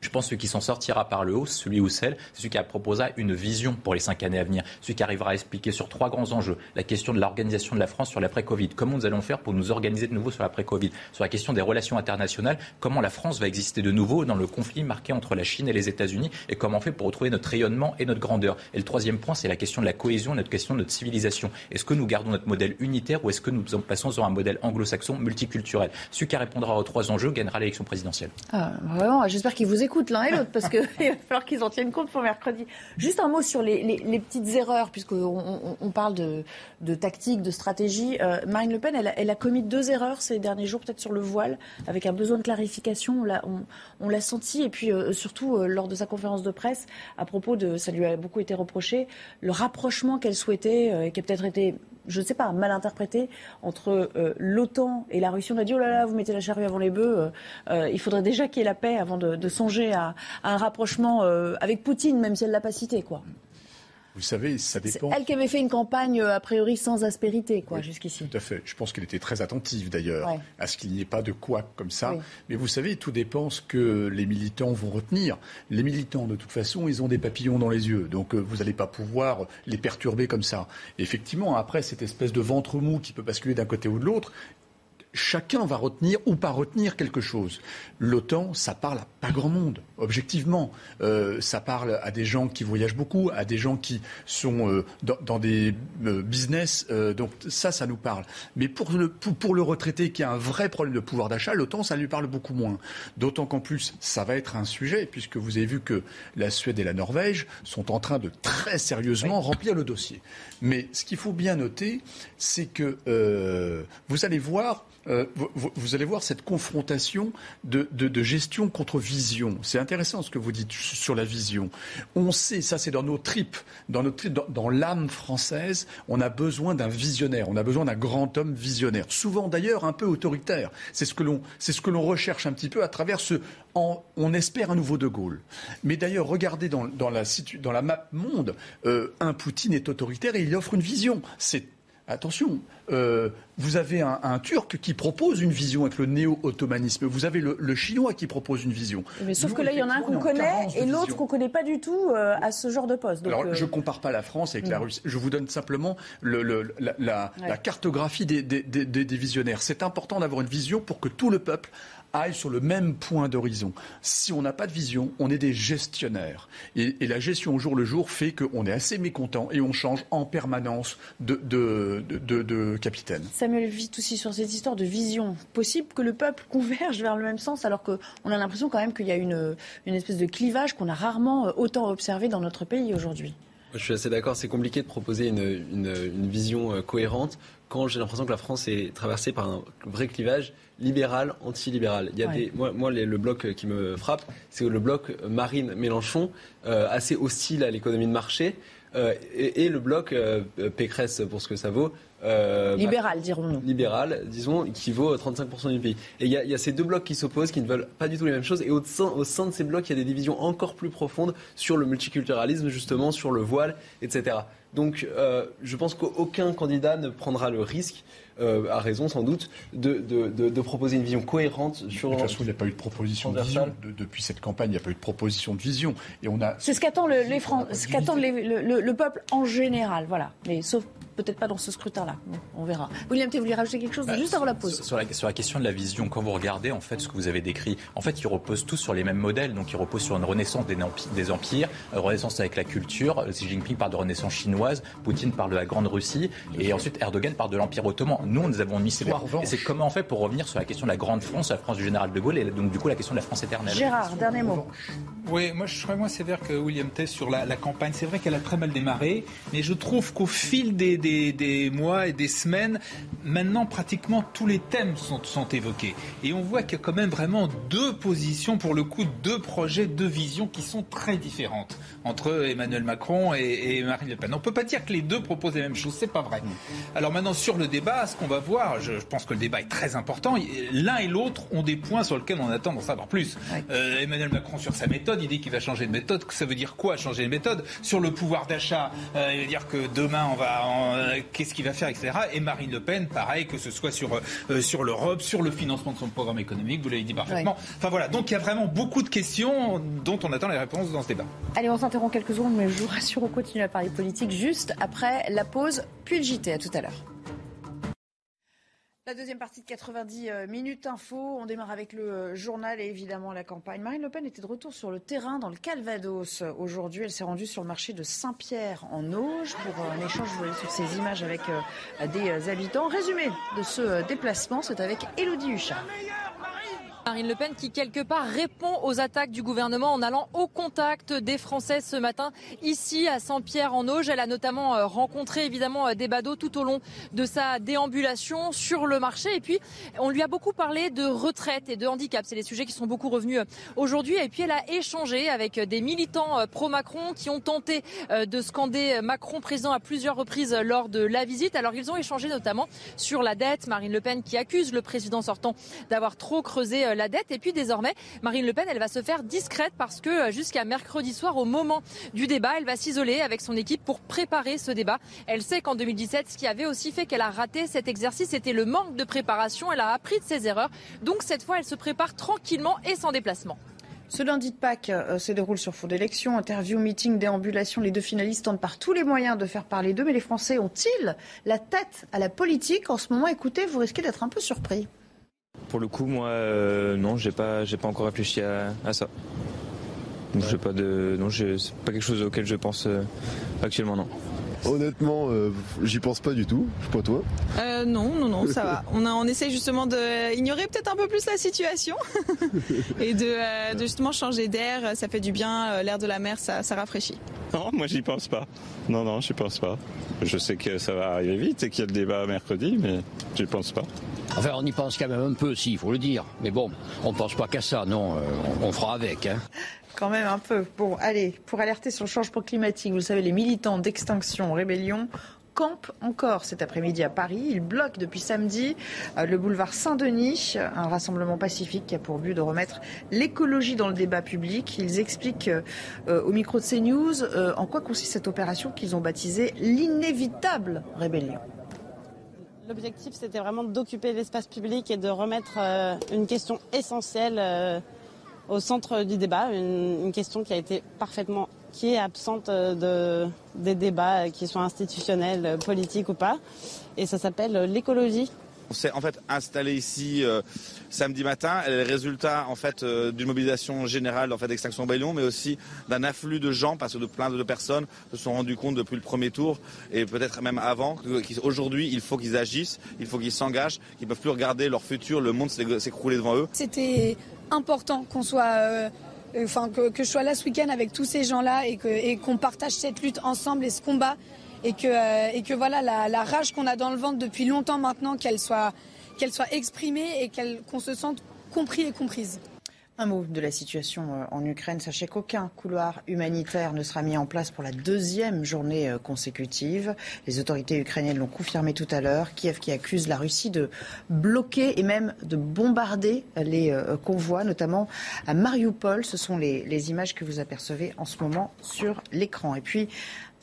je pense que celui qui s'en sortira par le haut, celui ou celle, c'est celui qui proposera une vision pour les cinq années à venir, celui qui arrivera à expliquer sur trois grands enjeux la question de l'organisation de la France sur l'après-Covid, comment nous allons faire pour nous organiser de nouveau sur l'après-Covid, sur la question des relations internationales, comment la France va exister de nouveau dans le conflit marqué entre la Chine et les États-Unis, et comment on fait pour retrouver notre rayonnement et notre grandeur? Et le troisième point, c'est la question de la cohésion, notre question de notre civilisation. Est-ce que nous gardons notre modèle unitaire ou est-ce que nous passons sur un modèle anglo-saxon multiculturel? Celui qui répondra aux trois enjeux gagnera l'élection présidentielle. Ah, j'espère qu'il vous écoute l'un et l'autre, parce qu'il va falloir qu'ils en tiennent compte pour mercredi. Juste un mot sur les, petites erreurs, puisqu'on on, parle de, tactique, de stratégie. Euh, Marine Le Pen, elle, a commis deux erreurs ces derniers jours, peut-être sur le voile, avec un besoin de clarification. On l'a senti, et puis euh, surtout euh, lors de sa conférence de presse, à propos de, ça lui a beaucoup été reproché, le rapprochement qu'elle souhaitait, et qui a peut-être été je ne sais pas, mal interprété entre euh, l'OTAN et la Russie. On a dit, oh là là, vous mettez la charrue avant les bœufs, euh, euh, il faudrait déjà qu'il y ait la paix avant de, songer à, un rapprochement avec Poutine, même si elle ne l'a pas cité. Quoi. Vous savez, ça dépend. C'est elle qui avait fait une campagne euh, a priori sans aspérité, quoi, jusqu'ici. Tout à fait. Je pense qu'elle était très attentive d'ailleurs à ce qu'il n'y ait pas de quoi comme ça. Mais vous savez, tout dépend ce que les militants vont retenir. Les militants, de toute façon, ils ont des papillons dans les yeux, donc euh, vous n'allez pas pouvoir les perturber comme ça. effectivement, après cette espèce de ventre mou qui peut basculer d'un côté ou de l'autre, chacun va retenir ou pas retenir quelque chose. L'OTAN, ça parle à pas grand monde, objectivement. Euh, ça parle à des gens qui voyagent beaucoup, à des gens qui sont euh, dans, des euh, business. donc ça, ça nous parle. Mais pour le, pour, le retraité qui a un vrai problème de pouvoir d'achat, l'OTAN, ça lui parle beaucoup moins. D'autant qu'en plus, ça va être un sujet, puisque vous avez vu que la Suède et la Norvège sont en train de très sérieusement remplir le dossier. Mais ce qu'il faut bien noter, c'est que vous allez voir euh, vous, allez voir cette confrontation de, gestion contre vision. C'est intéressant ce que vous dites sur la vision. On sait, ça c'est dans nos tripes, dans, dans, l'âme française, on a besoin d'un visionnaire, on a besoin d'un grand homme visionnaire, souvent d'ailleurs un peu autoritaire. C'est ce que l'on, ce recherche un petit peu à travers ce, on espère un nouveau De Gaulle. Mais d'ailleurs, regardez dans, la, dans la map monde, euh, un Poutine est autoritaire et il offre une vision. C'est Attention, euh, vous avez un, Turc qui propose une vision avec le néo-ottomanisme. Vous avez le, Chinois qui propose une vision. Mais sauf que là, il y en a un qu'on connaît et l'autre qu'on ne connaît pas du tout euh, à ce genre de poste. Alors, euh, je ne compare pas la France avec la. Russie. Je vous donne simplement la, cartographie des, des visionnaires. C'est important d'avoir une vision pour que tout le peuple aille sur le même point d'horizon. Si on n'a pas de vision, on est des gestionnaires. Et, la gestion au jour le jour fait qu'on est assez mécontent et on change en permanence de, de, capitaine. Samuel vit aussi sur cette histoire de vision. Possible que le peuple converge vers le même sens alors qu'on a l'impression quand même qu'il y a une, une espèce de clivage qu'on a rarement euh, autant observé dans notre pays aujourd'hui. Je suis assez d'accord, c'est compliqué de proposer une, une vision euh, cohérente quand j'ai l'impression que la France est traversée par un vrai clivage libéral, anti-libéral. Il y a des, moi, moi le bloc qui me frappe, c'est le bloc Marine-Mélenchon, euh, assez hostile à l'économie de marché, euh, et, le bloc euh, Pécresse, pour ce que ça vaut, Euh, libéral, dirons-nous. Libéral, disons, qui vaut 35% du pays. Et il y, y, a ces deux blocs qui s'opposent, qui ne veulent pas du tout les mêmes choses. Et au sein, au sein de ces blocs, il y a des divisions encore plus profondes sur le multiculturalisme, justement, sur le voile, etc. Donc, euh, je pense qu'aucun candidat ne prendra le risque euh, a raison sans doute, de, de, de, proposer une vision cohérente sur. De toute façon, il n'y a pas eu de proposition de vision. depuis cette campagne, il n'y a pas eu de proposition de vision. Et on a. C'est ce qu'attend le, les ce qu'attend le, le, peuple en général, voilà. Mais sauf peut-être pas dans ce scrutin-là. on verra. William, tu voulais rajouter quelque chose bah, juste avant la pause sur la, sur la, question de la vision, quand vous regardez en fait ce que vous avez décrit, en fait, ils reposent tous sur les mêmes modèles. Donc, ils reposent sur une renaissance des, des empires, une renaissance avec la culture. Xi Jinping parle de renaissance chinoise, Poutine parle de la Grande Russie, et ensuite Erdogan parle de l'Empire ottoman. Nous, nous avons mis ces Et c'est comment on fait pour revenir sur la question de la Grande France, la France du général de Gaulle, et donc du coup la question de la France éternelle. Gérard, dernier mot. Oui, moi je serais moins sévère que William Tess sur la, campagne. C'est vrai qu'elle a très mal démarré, mais je trouve qu'au fil des, des mois et des semaines, maintenant pratiquement tous les thèmes sont, sont évoqués. Et on voit qu'il y a quand même vraiment deux positions, pour le coup, deux projets, deux visions qui sont très différentes entre Emmanuel Macron et, Marine Le Pen. On ne peut pas dire que les deux proposent les mêmes choses, c'est pas vrai. Alors maintenant, sur le débat, ce qu'on va voir, je, pense que le débat est très important. L'un et l'autre ont des points sur lesquels on attend d'en savoir plus. Euh, Emmanuel Macron sur sa méthode, il dit qu'il va changer de méthode. Ça veut dire quoi changer de méthode? Sur le pouvoir d'achat, euh, il veut dire que demain, on va, euh, qu'est-ce qu'il va faire, etc. Et Marine Le Pen, pareil, que ce soit sur, euh, sur l'Europe, sur le financement de son programme économique, vous l'avez dit parfaitement. Enfin voilà, donc il y a vraiment beaucoup de questions dont on attend les réponses dans ce débat. Allez, on s'interrompt quelques secondes, mais je vous rassure, on continue à parler politique juste après la pause, puis le JT. À tout à l'heure. La deuxième partie de 90 euh, minutes info. On démarre avec le euh, journal et évidemment la campagne. Marine Le Pen était de retour sur le terrain dans le Calvados. Aujourd'hui, elle s'est rendue sur le marché de Saint-Pierre en Auge pour un échange, vous voyez sur ces images avec euh, des habitants. Résumé de ce déplacement, c'est avec Elodie Huchard. Marine Le Pen qui quelque part répond aux attaques du gouvernement en allant au contact des Français ce matin ici à Saint-Pierre-en-Auge. Elle a notamment euh, rencontré évidemment euh, des badauds tout au long de sa déambulation sur le marché et puis on lui a beaucoup parlé de retraite et de handicap. C'est des sujets qui sont beaucoup revenus euh, aujourd'hui et puis elle a échangé avec des militants pro-Macron qui ont tenté de scander Macron président à plusieurs reprises lors de la visite. Alors ils ont échangé notamment sur la dette. Marine Le Pen qui accuse le président sortant d'avoir trop creusé la dette. Et puis désormais, Marine Le Pen, elle va se faire discrète parce que euh, jusqu'à mercredi soir, au moment du débat, elle va s'isoler avec son équipe pour préparer ce débat. Elle sait qu'en 2017, ce qui avait aussi fait qu'elle a raté cet exercice, c'était le manque de préparation. Elle a appris de ses erreurs. Donc cette fois, elle se prépare tranquillement et sans déplacement. Ce lundi de Pâques euh, se déroule sur fond d'élection. Interview, meeting, déambulation. Les deux finalistes tentent par tous les moyens de faire parler d'eux. Mais les Français ont-ils la tête à la politique? En ce moment, écoutez, vous risquez d'être un peu surpris. Pour le coup, moi, euh, non, j'ai pas, j'ai pas encore réfléchi à, ça. Donc, pas de, non, c'est pas quelque chose auquel je pense euh, actuellement, non. Honnêtement, euh, j'y pense pas du tout. Je sais pas toi. non, non, non, ça va. On, a, on essaie justement d'ignorer peut-être un peu plus la situation et de, justement changer d'air. Ça fait du bien. L'air de la mer, ça, ça rafraîchit. Non, moi j'y pense pas. Non, non, j'y pense pas. Je sais que ça va arriver vite et qu'il y a le débat mercredi, mais j'y pense pas. Enfin, on y pense quand même un peu, si, il faut le dire. Mais bon, on ne pense pas qu'à ça, non, euh, on, fera avec. Hein. Quand même un peu. Bon, allez, pour alerter sur le changement climatique, vous le savez, les militants d'Extinction Rébellion campent encore cet après-midi à Paris. Ils bloquent depuis samedi euh, le boulevard Saint-Denis, un rassemblement pacifique qui a pour but de remettre l'écologie dans le débat public. Ils expliquent euh, au micro de CNews en quoi consiste cette opération qu'ils ont baptisée l'inévitable rébellion. L'objectif, c'était vraiment d'occuper l'espace public et de remettre euh, une question essentielle euh, au centre du débat, une, question qui a été parfaitement, qui est absente euh, de, des débats, qui soient institutionnels, politiques ou pas. Et ça s'appelle l'écologie. On s'est en fait installé ici euh, samedi matin. Le résultat en fait euh, d'une mobilisation générale en fait d'Extinction Rebellion, mais aussi d'un afflux de gens parce que de plein de personnes se sont rendues compte depuis le premier tour et peut-être même avant qu'aujourd'hui il faut qu'ils agissent, il faut qu'ils s'engagent, qu'ils ne peuvent plus regarder leur futur, le monde s'écrouler devant eux. C'était important qu'on soit euh, enfin que, je sois là ce week-end avec tous ces gens-là et qu'on partage cette lutte ensemble et ce combat et que, euh, et que voilà la, rage qu'on a dans le ventre depuis longtemps maintenant, qu'elle soit, qu'elle soit exprimée et qu'on se sente compris et comprise. Un mot de la situation euh, en Ukraine. Sachez qu'aucun couloir humanitaire ne sera mis en place pour la deuxième journée euh, consécutive. Les autorités ukrainiennes l'ont confirmé tout à l'heure. Kiev qui accuse la Russie de bloquer et même de bombarder les convois, notamment à Mariupol. Ce sont les, les images que vous apercevez en ce moment sur l'écran. Et puis,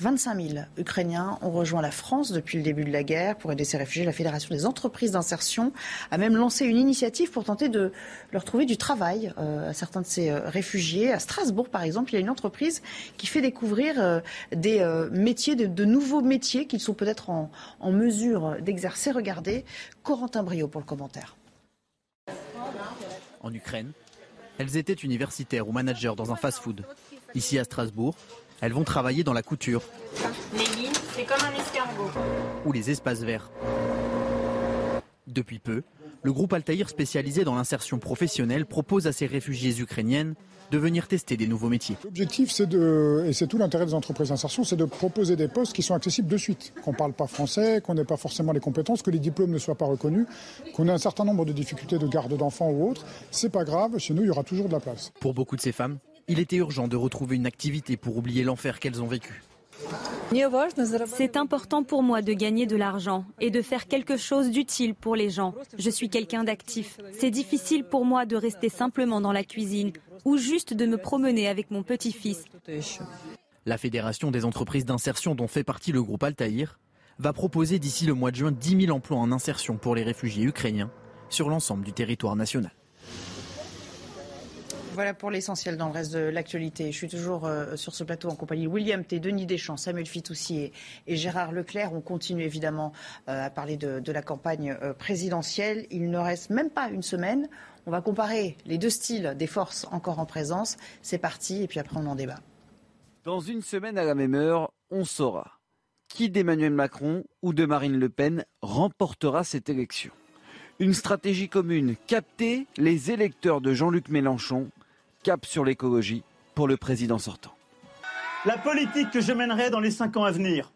25 000 Ukrainiens ont rejoint la France depuis le début de la guerre pour aider ces réfugiés. La Fédération des entreprises d'insertion a même lancé une initiative pour tenter de leur trouver du travail euh, à certains de ces euh, réfugiés. À Strasbourg, par exemple, il y a une entreprise qui fait découvrir euh, des métiers, de, nouveaux métiers qu'ils sont peut-être en, en mesure d'exercer. Regardez, Corentin Brio pour le commentaire. En Ukraine, elles étaient universitaires ou managers dans un fast-food. Ici à Strasbourg, elles vont travailler dans la couture. Les lignes, c'est comme un escargot. Ou les espaces verts. Depuis peu, le groupe Altaïr spécialisé dans l'insertion professionnelle propose à ces réfugiés ukrainiennes de venir tester des nouveaux métiers. L'objectif, c'est de, et c'est tout l'intérêt des entreprises d'insertion, c'est de proposer des postes qui sont accessibles de suite, qu'on ne parle pas français, qu'on n'ait pas forcément les compétences, que les diplômes ne soient pas reconnus, qu'on ait un certain nombre de difficultés de garde d'enfants ou autres. C'est pas grave, chez nous, il y aura toujours de la place. Pour beaucoup de ces femmes, il était urgent de retrouver une activité pour oublier l'enfer qu'elles ont vécu. C'est important pour moi de gagner de l'argent et de faire quelque chose d'utile pour les gens. Je suis quelqu'un d'actif. C'est difficile pour moi de rester simplement dans la cuisine ou juste de me promener avec mon petit-fils. La Fédération des entreprises d'insertion dont fait partie le groupe Altaïr va proposer d'ici le mois de juin 10 000 emplois en insertion pour les réfugiés ukrainiens sur l'ensemble du territoire national. Voilà pour l'essentiel dans le reste de l'actualité. Je suis toujours euh, sur ce plateau en compagnie de William T, Denis Deschamps, Samuel Fitoussi et, Gérard Leclerc. On continue évidemment euh, à parler de, la campagne euh, présidentielle. Il ne reste même pas une semaine. On va comparer les deux styles des forces encore en présence. C'est parti et puis après on en débat. Dans une semaine à la même heure, on saura qui d'Emmanuel Macron ou de Marine Le Pen remportera cette élection. Une stratégie commune, capter les électeurs de Jean-Luc Mélenchon cap sur l'écologie pour le président sortant. La politique que je mènerai dans les cinq ans à venir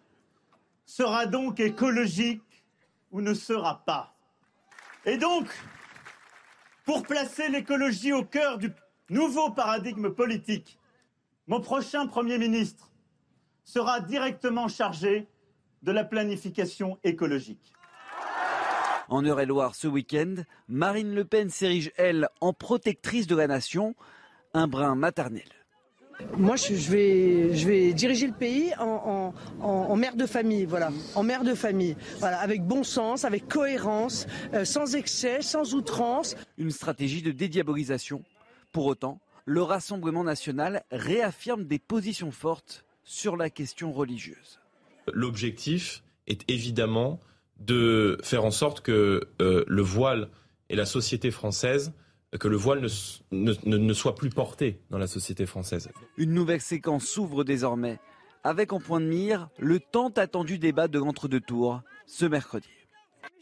sera donc écologique ou ne sera pas. Et donc, pour placer l'écologie au cœur du nouveau paradigme politique, mon prochain Premier ministre sera directement chargé de la planification écologique. En Eure-et-Loire ce week-end, Marine Le Pen s'érige, elle, en protectrice de la nation un brin maternel. Moi, je vais, je vais diriger le pays en, mère de famille, voilà, en mère de famille, voilà, avec bon sens, avec cohérence, euh, sans excès, sans outrance. Une stratégie de dédiabolisation. Pour autant, le Rassemblement national réaffirme des positions fortes sur la question religieuse. L'objectif est évidemment de faire en sorte que euh, le voile et la société française que le voile ne, soit plus porté dans la société française. Une nouvelle séquence s'ouvre désormais, avec en point de mire le tant attendu débat de l'entre-deux tours ce mercredi.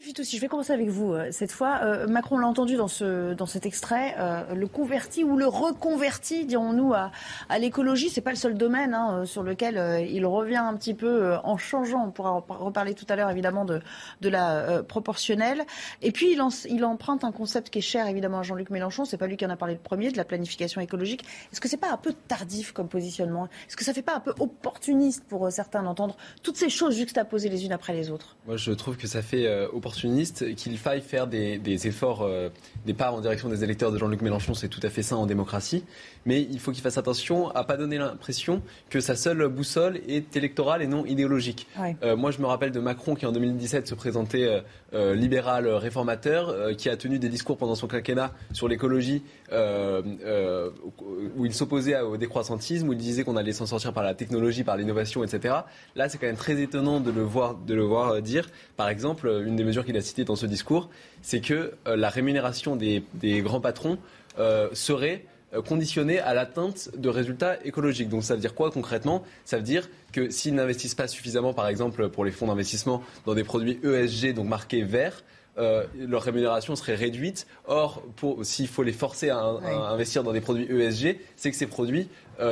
Je vais commencer avec vous euh, cette fois. Euh, Macron l'a entendu dans, ce, dans cet extrait, euh, le converti ou le reconverti, dirons-nous, à, à l'écologie. C'est pas le seul domaine hein, sur lequel il revient un petit peu en changeant. On pourra reparler tout à l'heure évidemment de, de la proportionnelle. Et puis il, il, emprunte un concept qui est cher évidemment à Jean-Luc Mélenchon. C'est pas lui qui en a parlé le premier, de la planification écologique. Est-ce que c'est pas un peu tardif comme positionnement? Est-ce que ça fait pas un peu opportuniste pour certains d'entendre toutes ces choses juxtaposées les unes après les autres? Moi, je trouve que ça fait opportuniste, qu'il faille faire des, efforts, euh, des pas en direction des électeurs de Jean-Luc Mélenchon, c'est tout à fait sain en démocratie. Mais il faut qu'il fasse attention à pas donner l'impression que sa seule boussole est électorale et non idéologique. Euh, moi, je me rappelle de Macron qui en 2017 se présentait euh, libéral réformateur, qui a tenu des discours pendant son quinquennat sur l'écologie, où il s'opposait au décroissantisme, où il disait qu'on allait s'en sortir par la technologie, par l'innovation, etc. Là, c'est quand même très étonnant de le voir, de le voir dire, par exemple, une des mesures qu'il a citées dans ce discours, c'est que euh, la rémunération des, grands patrons euh, serait euh, conditionnée à l'atteinte de résultats écologiques. Donc ça veut dire quoi concrètement? Ça veut dire que s'ils n'investissent pas suffisamment, par exemple pour les fonds d'investissement, dans des produits ESG, donc marqués verts, leur rémunération serait réduite. Or, s'il faut les forcer à, investir dans des produits ESG, c'est que ces produits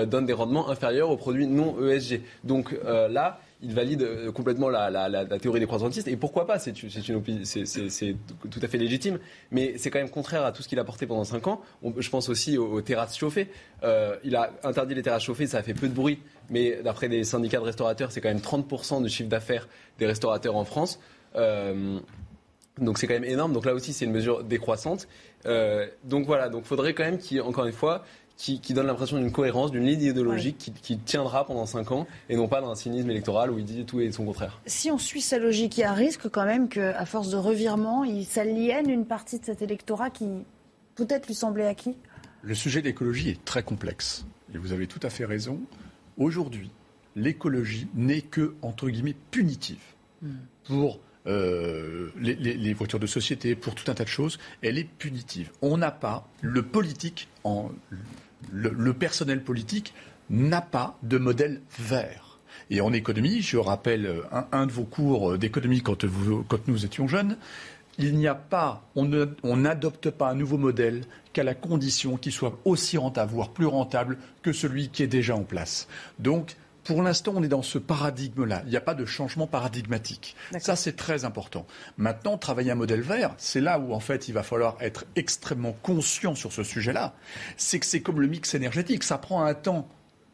donnent des rendements inférieurs aux produits non ESG. Donc là, il valide euh, complètement la, théorie des croissantistes. Et pourquoi pas C'est tout à fait légitime. Mais c'est quand même contraire à tout ce qu'il a porté pendant 5 ans. je pense aussi aux, terrasses chauffées. Euh, il a interdit les terrasses chauffées, ça a fait peu de bruit. Mais d'après des syndicats de restaurateurs, c'est quand même 30% du chiffre d'affaires des restaurateurs en France. Euh, donc c'est quand même énorme. Donc là aussi, c'est une mesure décroissante. donc voilà, donc faudrait quand même qu'il, encore une fois, qui, donne l'impression d'une cohérence, d'une ligne idéologique qui, tiendra pendant 5 ans et non pas d'un cynisme électoral où il dit tout et son contraire. Si on suit sa logique, il y a un risque quand même qu'à force de revirement, il s'aliène une partie de cet électorat qui peut-être lui semblait acquis Le sujet de l'écologie est très complexe et vous avez tout à fait raison. Aujourd'hui, l'écologie n'est que, entre guillemets, punitive hmm. pour euh, les, voitures de société, pour tout un tas de choses, elle est punitive. On n'a pas le politique en, le, personnel politique n'a pas de modèle vert. Et en économie, je rappelle un, de vos cours d'économie quand, quand nous étions jeunes, il n'y a pas, on n'adopte pas un nouveau modèle qu'à la condition qu'il soit aussi rentable, voire plus rentable que celui qui est déjà en place. Donc, pour l'instant, on est dans ce paradigme-là. Il n'y a pas de changement paradigmatique. Ça, c'est très important. Maintenant, travailler un modèle vert, c'est là où, en fait, il va falloir être extrêmement conscient sur ce sujet-là. C'est que c'est comme le mix énergétique. Ça prend un temps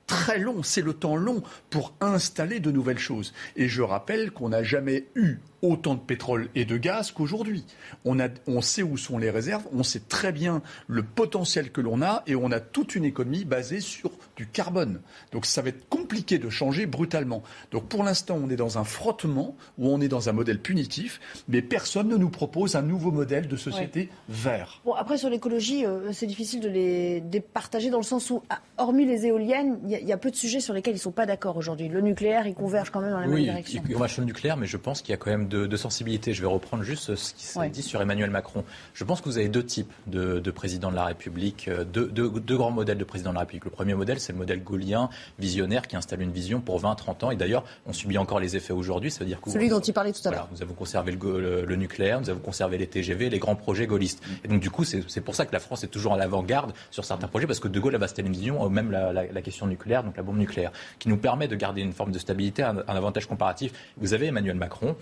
très long, c'est le temps long pour installer de nouvelles choses. Et je rappelle qu'on n'a jamais eu autant de pétrole et de gaz qu'aujourd'hui. On, on sait où sont les réserves, on sait très bien le potentiel que l'on a et on a toute une économie basée sur du carbone. Donc ça va être compliqué de changer brutalement. Donc pour l'instant, on est dans un frottement où on est dans un modèle punitif, mais personne ne nous propose un nouveau modèle de société vert. Bon, après sur l'écologie, euh, c'est difficile de les départager dans le sens où, ah, hormis les éoliennes, il y, a peu de sujets sur lesquels ils ne sont pas d'accord aujourd'hui. Le nucléaire, il converge quand même dans la même direction. Oui, converge sur le nucléaire, mais je pense qu'il y a quand même de, sensibilité. Je vais reprendre juste ce qui s'est dit sur Emmanuel Macron. Je pense que vous avez deux types de, de présidents de la République, euh, deux, deux, grands modèles de président de la République. Le premier modèle, c'est le modèle gaulien, visionnaire, qui installe une vision pour 20-30 ans. Et d'ailleurs, on subit encore les effets aujourd'hui. Ça veut dire que Celui dont il parlait tout à l'heure. Voilà, nous avons conservé le, nucléaire, nous avons conservé les TGV, les grands projets gaullistes. Et donc, du coup, c'est pour ça que la France est toujours à l'avant-garde sur certains projets, parce que De Gaulle avait installé une vision, euh, même la, la, question nucléaire, donc la bombe nucléaire, qui nous permet de garder une forme de stabilité, un avantage comparatif. Vous avez Emmanuel Macron,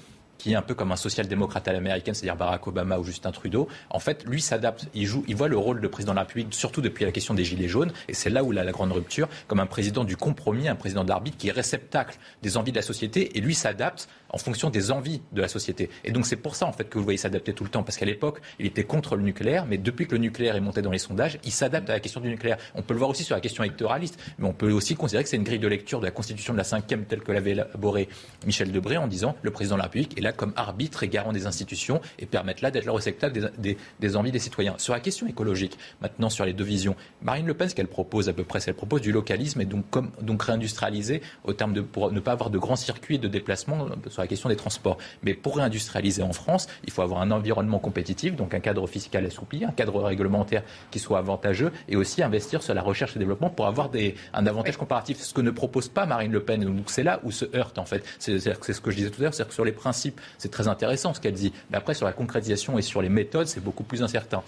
qui est un peu comme un social-démocrate à l'américaine, c'est-à-dire Barack Obama ou Justin Trudeau, en fait, lui s'adapte. Il joue, il voit le rôle de président de la République, surtout depuis la question des Gilets jaunes, et c'est là où il a la grande rupture, comme un président du compromis, un président d'arbitre qui est réceptacle des envies de la société, et lui s'adapte en fonction des envies de la société. Et donc c'est pour ça en fait que vous voyez s'adapter tout le temps, parce qu'à l'époque, il était contre le nucléaire, mais depuis que le nucléaire est monté dans les sondages, il s'adapte à la question du nucléaire. On peut le voir aussi sur la question électoraliste, mais on peut aussi considérer que c'est une grille de lecture de la Constitution de la 5 telle que l'avait élaborée Michel Debré en disant le président de la République est là comme arbitre et garant des institutions et permettre là d'être le réceptacle des, envies des citoyens. Sur la question écologique, maintenant sur les deux visions, Marine Le Pen, ce qu'elle propose à peu près, c'est qu'elle propose du localisme et donc, donc réindustrialiser au terme de, pour ne pas avoir de grands circuits de déplacement sur la question des transports. Mais pour réindustrialiser en France, il faut avoir un environnement compétitif, donc un cadre fiscal assoupli, un cadre réglementaire qui soit avantageux, et aussi investir sur la recherche et développement pour avoir un avantage comparatif. Ce que ne propose pas Marine Le Pen. Donc c'est là où se heurte en fait. C'est ce que je disais tout à l'heure, c'est que sur les principes, c'est très intéressant ce qu'elle dit. Mais après, sur la concrétisation et sur les méthodes, c'est beaucoup plus incertain.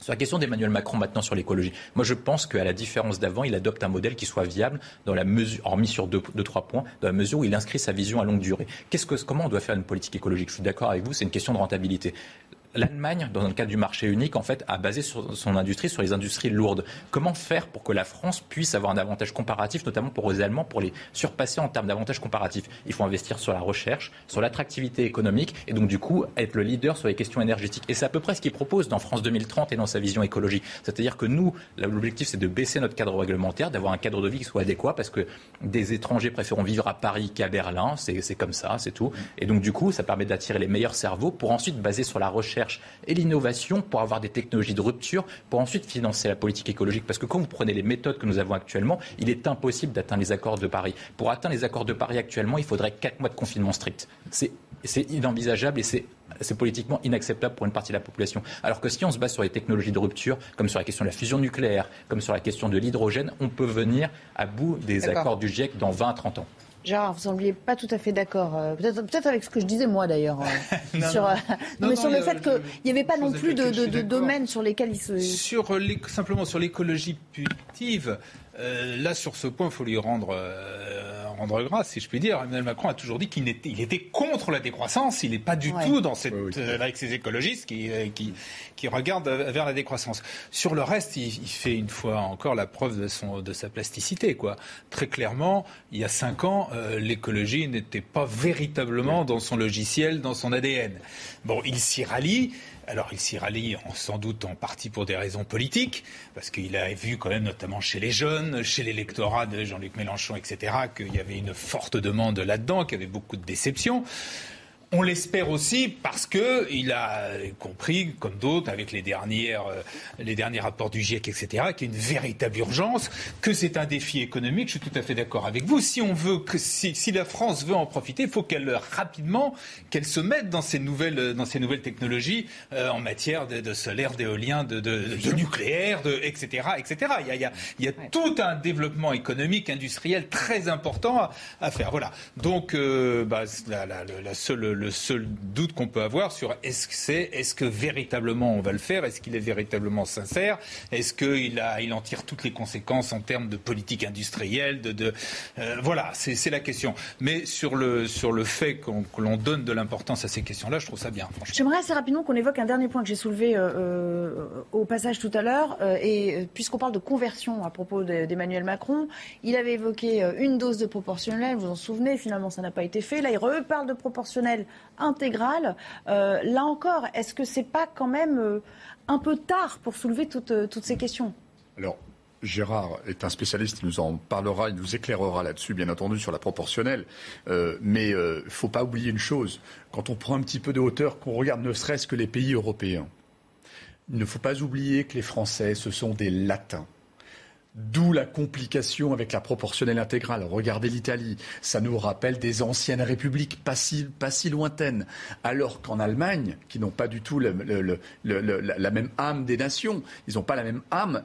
Sur la question d'Emmanuel Macron maintenant sur l'écologie, moi je pense qu'à la différence d'avant, il adopte un modèle qui soit viable dans la mesure, hormis sur deux, trois points, dans la mesure où il inscrit sa vision à longue durée. Qu'est-ce que, comment on doit faire une politique écologique? Je suis d'accord avec vous, c'est une question de rentabilité l'Allemagne, dans le cadre du marché unique, en fait, a basé son industrie sur les industries lourdes. Comment faire pour que la France puisse avoir un avantage comparatif, notamment pour les Allemands, pour les surpasser en termes d'avantage comparatif Il faut investir sur la recherche, sur l'attractivité économique, et donc du coup être le leader sur les questions énergétiques. Et c'est à peu près ce qu'il propose dans France 2030 et dans sa vision écologique. C'est-à-dire que nous, l'objectif, c'est de baisser notre cadre réglementaire, d'avoir un cadre de vie qui soit adéquat, parce que des étrangers préféreront vivre à Paris qu'à Berlin. C'est comme ça, c'est tout. Et donc du coup, ça permet d'attirer les meilleurs cerveaux pour ensuite baser sur la recherche et l'innovation pour avoir des technologies de rupture, pour ensuite financer la politique écologique. Parce que quand vous prenez les méthodes que nous avons actuellement, il est impossible d'atteindre les accords de Paris. Pour atteindre les accords de Paris actuellement, il faudrait 4 mois de confinement strict. C'est inenvisageable et c'est c'est politiquement inacceptable pour une partie de la population. Alors que si on se base sur les technologies de rupture, comme sur la question de la fusion nucléaire, comme sur la question de l'hydrogène, on peut venir à bout des accords du GIEC dans 20 à 30 ans. Gérard, vous sembliez pas tout à fait d'accord. Euh, peut-être, peut-être avec ce que je disais moi d'ailleurs. Euh, sur, euh, mais sur le fait qu'il n'y avait pas non plus de, domaines sur lesquels il se. Sur simplement sur l'écologie punitive, là, sur ce point, il faut lui rendre, rendre grâce, si je puis dire. Emmanuel Macron a toujours dit qu'il était, il était contre la décroissance. Il n'est pas du tout dans cette, avec ces écologistes qui, qui, qui regardent vers la décroissance. Sur le reste, il, il, fait une fois encore la preuve de, son, de sa plasticité. Quoi. Très clairement, il y a cinq ans, l'écologie n'était pas véritablement dans son logiciel, dans son ADN. Bon, il s'y rallie. Alors il s'y rallie sans doute en partie pour des raisons politiques, parce qu'il a vu quand même notamment chez les jeunes, chez l'électorat de Jean-Luc Mélenchon, etc., qu'il y avait une forte demande là-dedans, qu'il y avait beaucoup de déceptions. On l'espère aussi parce que il a compris, comme d'autres, avec les dernières, euh, les derniers rapports du GIEC, etc., qu'il y a une véritable urgence, que c'est un défi économique. Je suis tout à fait d'accord avec vous. Si on veut que, si, si la France veut en profiter, il faut qu'elle rapidement, qu'elle se mette dans ces nouvelles, dans ces nouvelles technologies euh, en matière de, de solaire, d'éolien, de, de, de, nucléaire, de, etc., etc. Il y a, il y a, il y a tout un développement économique, industriel très important à, à faire. Voilà. Donc, euh, bah, la, la, la seule le seul doute qu'on peut avoir sur est-ce que c'est, est-ce que véritablement on va le faire, est-ce qu'il est véritablement sincère, est-ce qu'il il en tire toutes les conséquences en termes de politique industrielle, de, de euh, voilà, c'est, la question. Mais sur le sur le fait que l'on donne de l'importance à ces questions-là, je trouve ça bien. J'aimerais assez rapidement qu'on évoque un dernier point que j'ai soulevé euh, euh, au passage tout à l'heure, et puisqu'on parle de conversion à propos d'Emmanuel Macron, il avait évoqué une dose de proportionnel, vous vous en souvenez, finalement ça n'a pas été fait. Là, il reparle de proportionnel intégrale. Euh, là encore, est-ce que c'est pas quand même euh, un peu tard pour soulever toutes, euh, ces questions? Alors, Gérard est un spécialiste, il nous en parlera, il nous éclairera là-dessus, bien entendu, sur la proportionnelle. mais il ne faut pas oublier une chose, quand on prend un petit peu de hauteur, qu'on regarde ne serait-ce que les pays européens, il ne faut pas oublier que les Français, ce sont des latins. D'où la complication avec la proportionnelle intégrale. Regardez l'Italie, ça nous rappelle des anciennes républiques pas si, pas si lointaines. Alors qu'en Allemagne, qui n'ont pas du tout le, la même âme des nations, ils n'ont pas la même âme.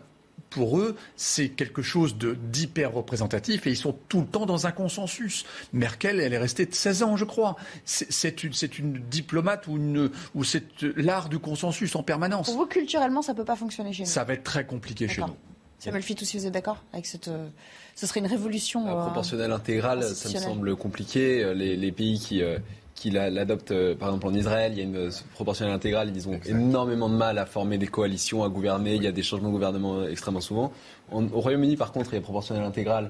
Pour eux, c'est quelque chose d'hyper représentatif et ils sont tout le temps dans un consensus. Merkel, elle est restée de 16 ans, je crois. C'est une, une, diplomate ou, une, ou c'est l'art du consensus en permanence. Pour vous, culturellement, ça ne peut pas fonctionner chez nous Ça va être très compliqué chez nous. Samuel Fitou, si vous êtes d'accord avec cette. Euh, ce serait une révolution. La proportionnelle intégrale, ça me semble compliqué. Euh, les, pays qui. Euh, qui l'adoptent, par exemple en Israël, il y a une proportionnelle intégrale, ils ont énormément de mal à former des coalitions, à gouverner, il y a des changements de gouvernement extrêmement souvent. au Royaume-Uni, par contre, il y a une proportionnelle intégrale,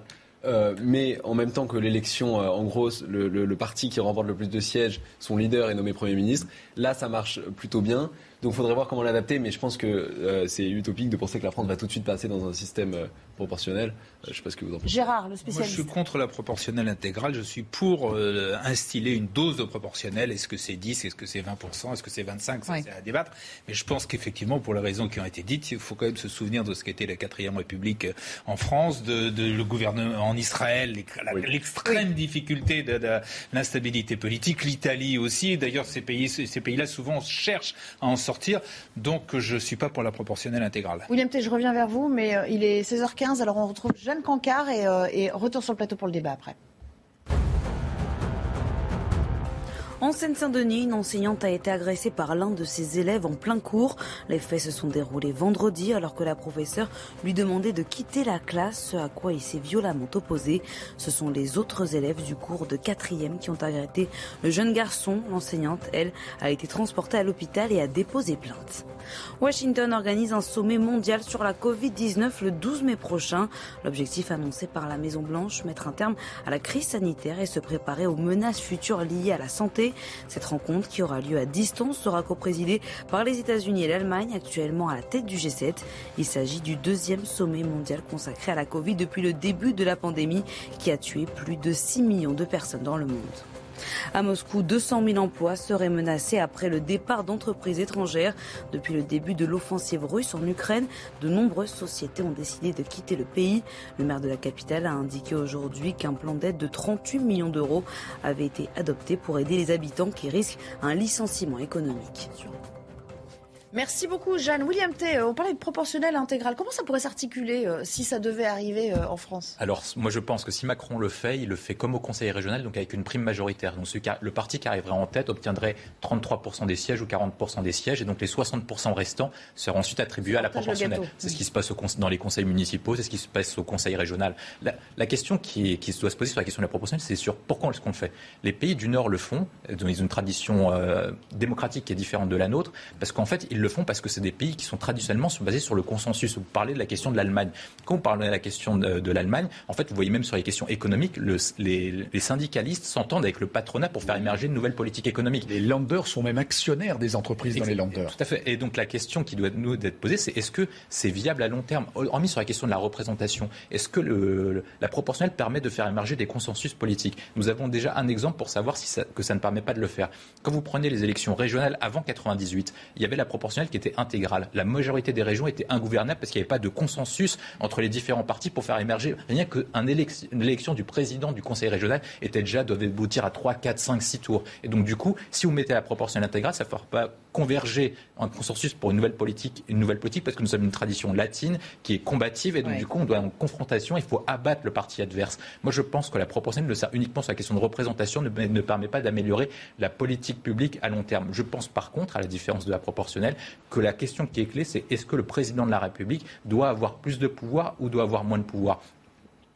mais en même temps que l'élection, en gros, le, le, parti qui remporte le plus de sièges, son leader est nommé Premier ministre. Là, ça marche plutôt bien. Donc il faudrait voir comment l'adapter, mais je pense que euh, c'est utopique de penser que la France va tout de suite passer dans un système euh, proportionnel. Euh, je ne sais pas ce que vous en pensez. Gérard, le spécialiste. Moi, je suis contre la proportionnelle intégrale. Je suis pour instiller une dose de proportionnelle. Est-ce que c'est 10 Est-ce que c'est 20% Est-ce que c'est 25 C'est à débattre. Mais je pense qu'effectivement, pour les raisons qui ont été dites, il faut quand même se souvenir de ce qu'était la 4 République en France, de, le gouvernement en Israël, l'extrême difficulté de, l'instabilité politique, l'Italie aussi. D'ailleurs, ces pays, ces pays-là souvent cherchent à en sortir donc je ne suis pas pour la proportionnelle intégrale. William T, je reviens vers vous, mais euh, il est 16h15, alors on retrouve Jeanne Cancard euh, et retour sur le plateau pour le débat après. En Seine-Saint-Denis, une enseignante a été agressée par l'un de ses élèves en plein cours. Les faits se sont déroulés vendredi alors que la professeure lui demandait de quitter la classe, ce à quoi il s'est violemment opposé. Ce sont les autres élèves du cours de quatrième qui ont arrêté le jeune garçon. L'enseignante, elle, a été transportée à l'hôpital et a déposé plainte. Washington organise un sommet mondial sur la Covid-19 le 12 mai prochain. L'objectif annoncé par la Maison-Blanche, mettre un terme à la crise sanitaire et se préparer aux menaces futures liées à la santé. Cette rencontre, qui aura lieu à distance, sera coprésidée par les États-Unis et l'Allemagne, actuellement à la tête du G7. Il s'agit du deuxième sommet mondial consacré à la Covid depuis le début de la pandémie qui a tué plus de 6 millions de personnes dans le monde. À Moscou, 200 000 emplois seraient menacés après le départ d'entreprises étrangères. Depuis le début de l'offensive russe en Ukraine, de nombreuses sociétés ont décidé de quitter le pays. Le maire de la capitale a indiqué aujourd'hui qu'un plan d'aide de 38 millions d'euros avait été adopté pour aider les habitants qui risquent un licenciement économique. Merci beaucoup, Jeanne. William T, euh, on parlait de proportionnel intégral. Comment ça pourrait s'articuler euh, si ça devait arriver euh, en France? Alors, moi, je pense que si Macron le fait, il le fait comme au Conseil régional, donc avec une prime majoritaire. Donc, le parti qui arriverait en tête obtiendrait 33% des sièges ou 40% des sièges, et donc les 60% restants seront ensuite attribués à la proportionnelle. C'est ce qui se passe dans les conseils municipaux, c'est ce qui se passe au Conseil régional. La, question qui, qui, doit se poser sur la question de la proportionnelle, c'est sur pourquoi est-ce qu'on le fait? Les pays du Nord le font, ils ont une tradition démocratique qui est différente de la nôtre, parce qu'en fait, ils le font parce que c'est des pays qui sont traditionnellement basés sur le consensus. Vous parlez de la question de l'Allemagne. Quand vous parlez de la question de, l'Allemagne, en fait, vous voyez même sur les questions économiques, les, syndicalistes s'entendent avec le patronat pour faire émerger une nouvelle politique économique. Les landers sont même actionnaires des entreprises dans les landers. Tout à fait. Et donc la question qui doit nous être posée, c'est est-ce que c'est viable à long terme? Hormis sur la question de la représentation, est-ce que le, la proportionnelle permet de faire émerger des consensus politiques? Nous avons déjà un exemple pour savoir si ça, que ça ne permet pas de le faire. Quand vous prenez les élections régionales avant 98, il y avait la proportionnelle qui était intégrale. La majorité des régions était ingouvernable parce qu'il n'y avait pas de consensus entre les différents partis pour faire émerger. Rien qu'une élection, du président du conseil régional était déjà, doit aboutir à 3, 4, 5, 6 tours. Et donc, du coup, si vous mettez la proportionnelle intégrale, ça ne fera pas converger un consensus pour une nouvelle politique, une nouvelle politique parce que nous sommes une tradition latine qui est combative et donc, du coup, on doit en confrontation, il faut abattre le parti adverse. Moi, je pense que la proportionnelle ne sert uniquement sur la question de représentation, ne, ne permet pas d'améliorer la politique publique à long terme. Je pense par contre, à la différence de la proportionnelle, que la question qui est clé, c'est est-ce que le président de la République doit avoir plus de pouvoir ou doit avoir moins de pouvoir?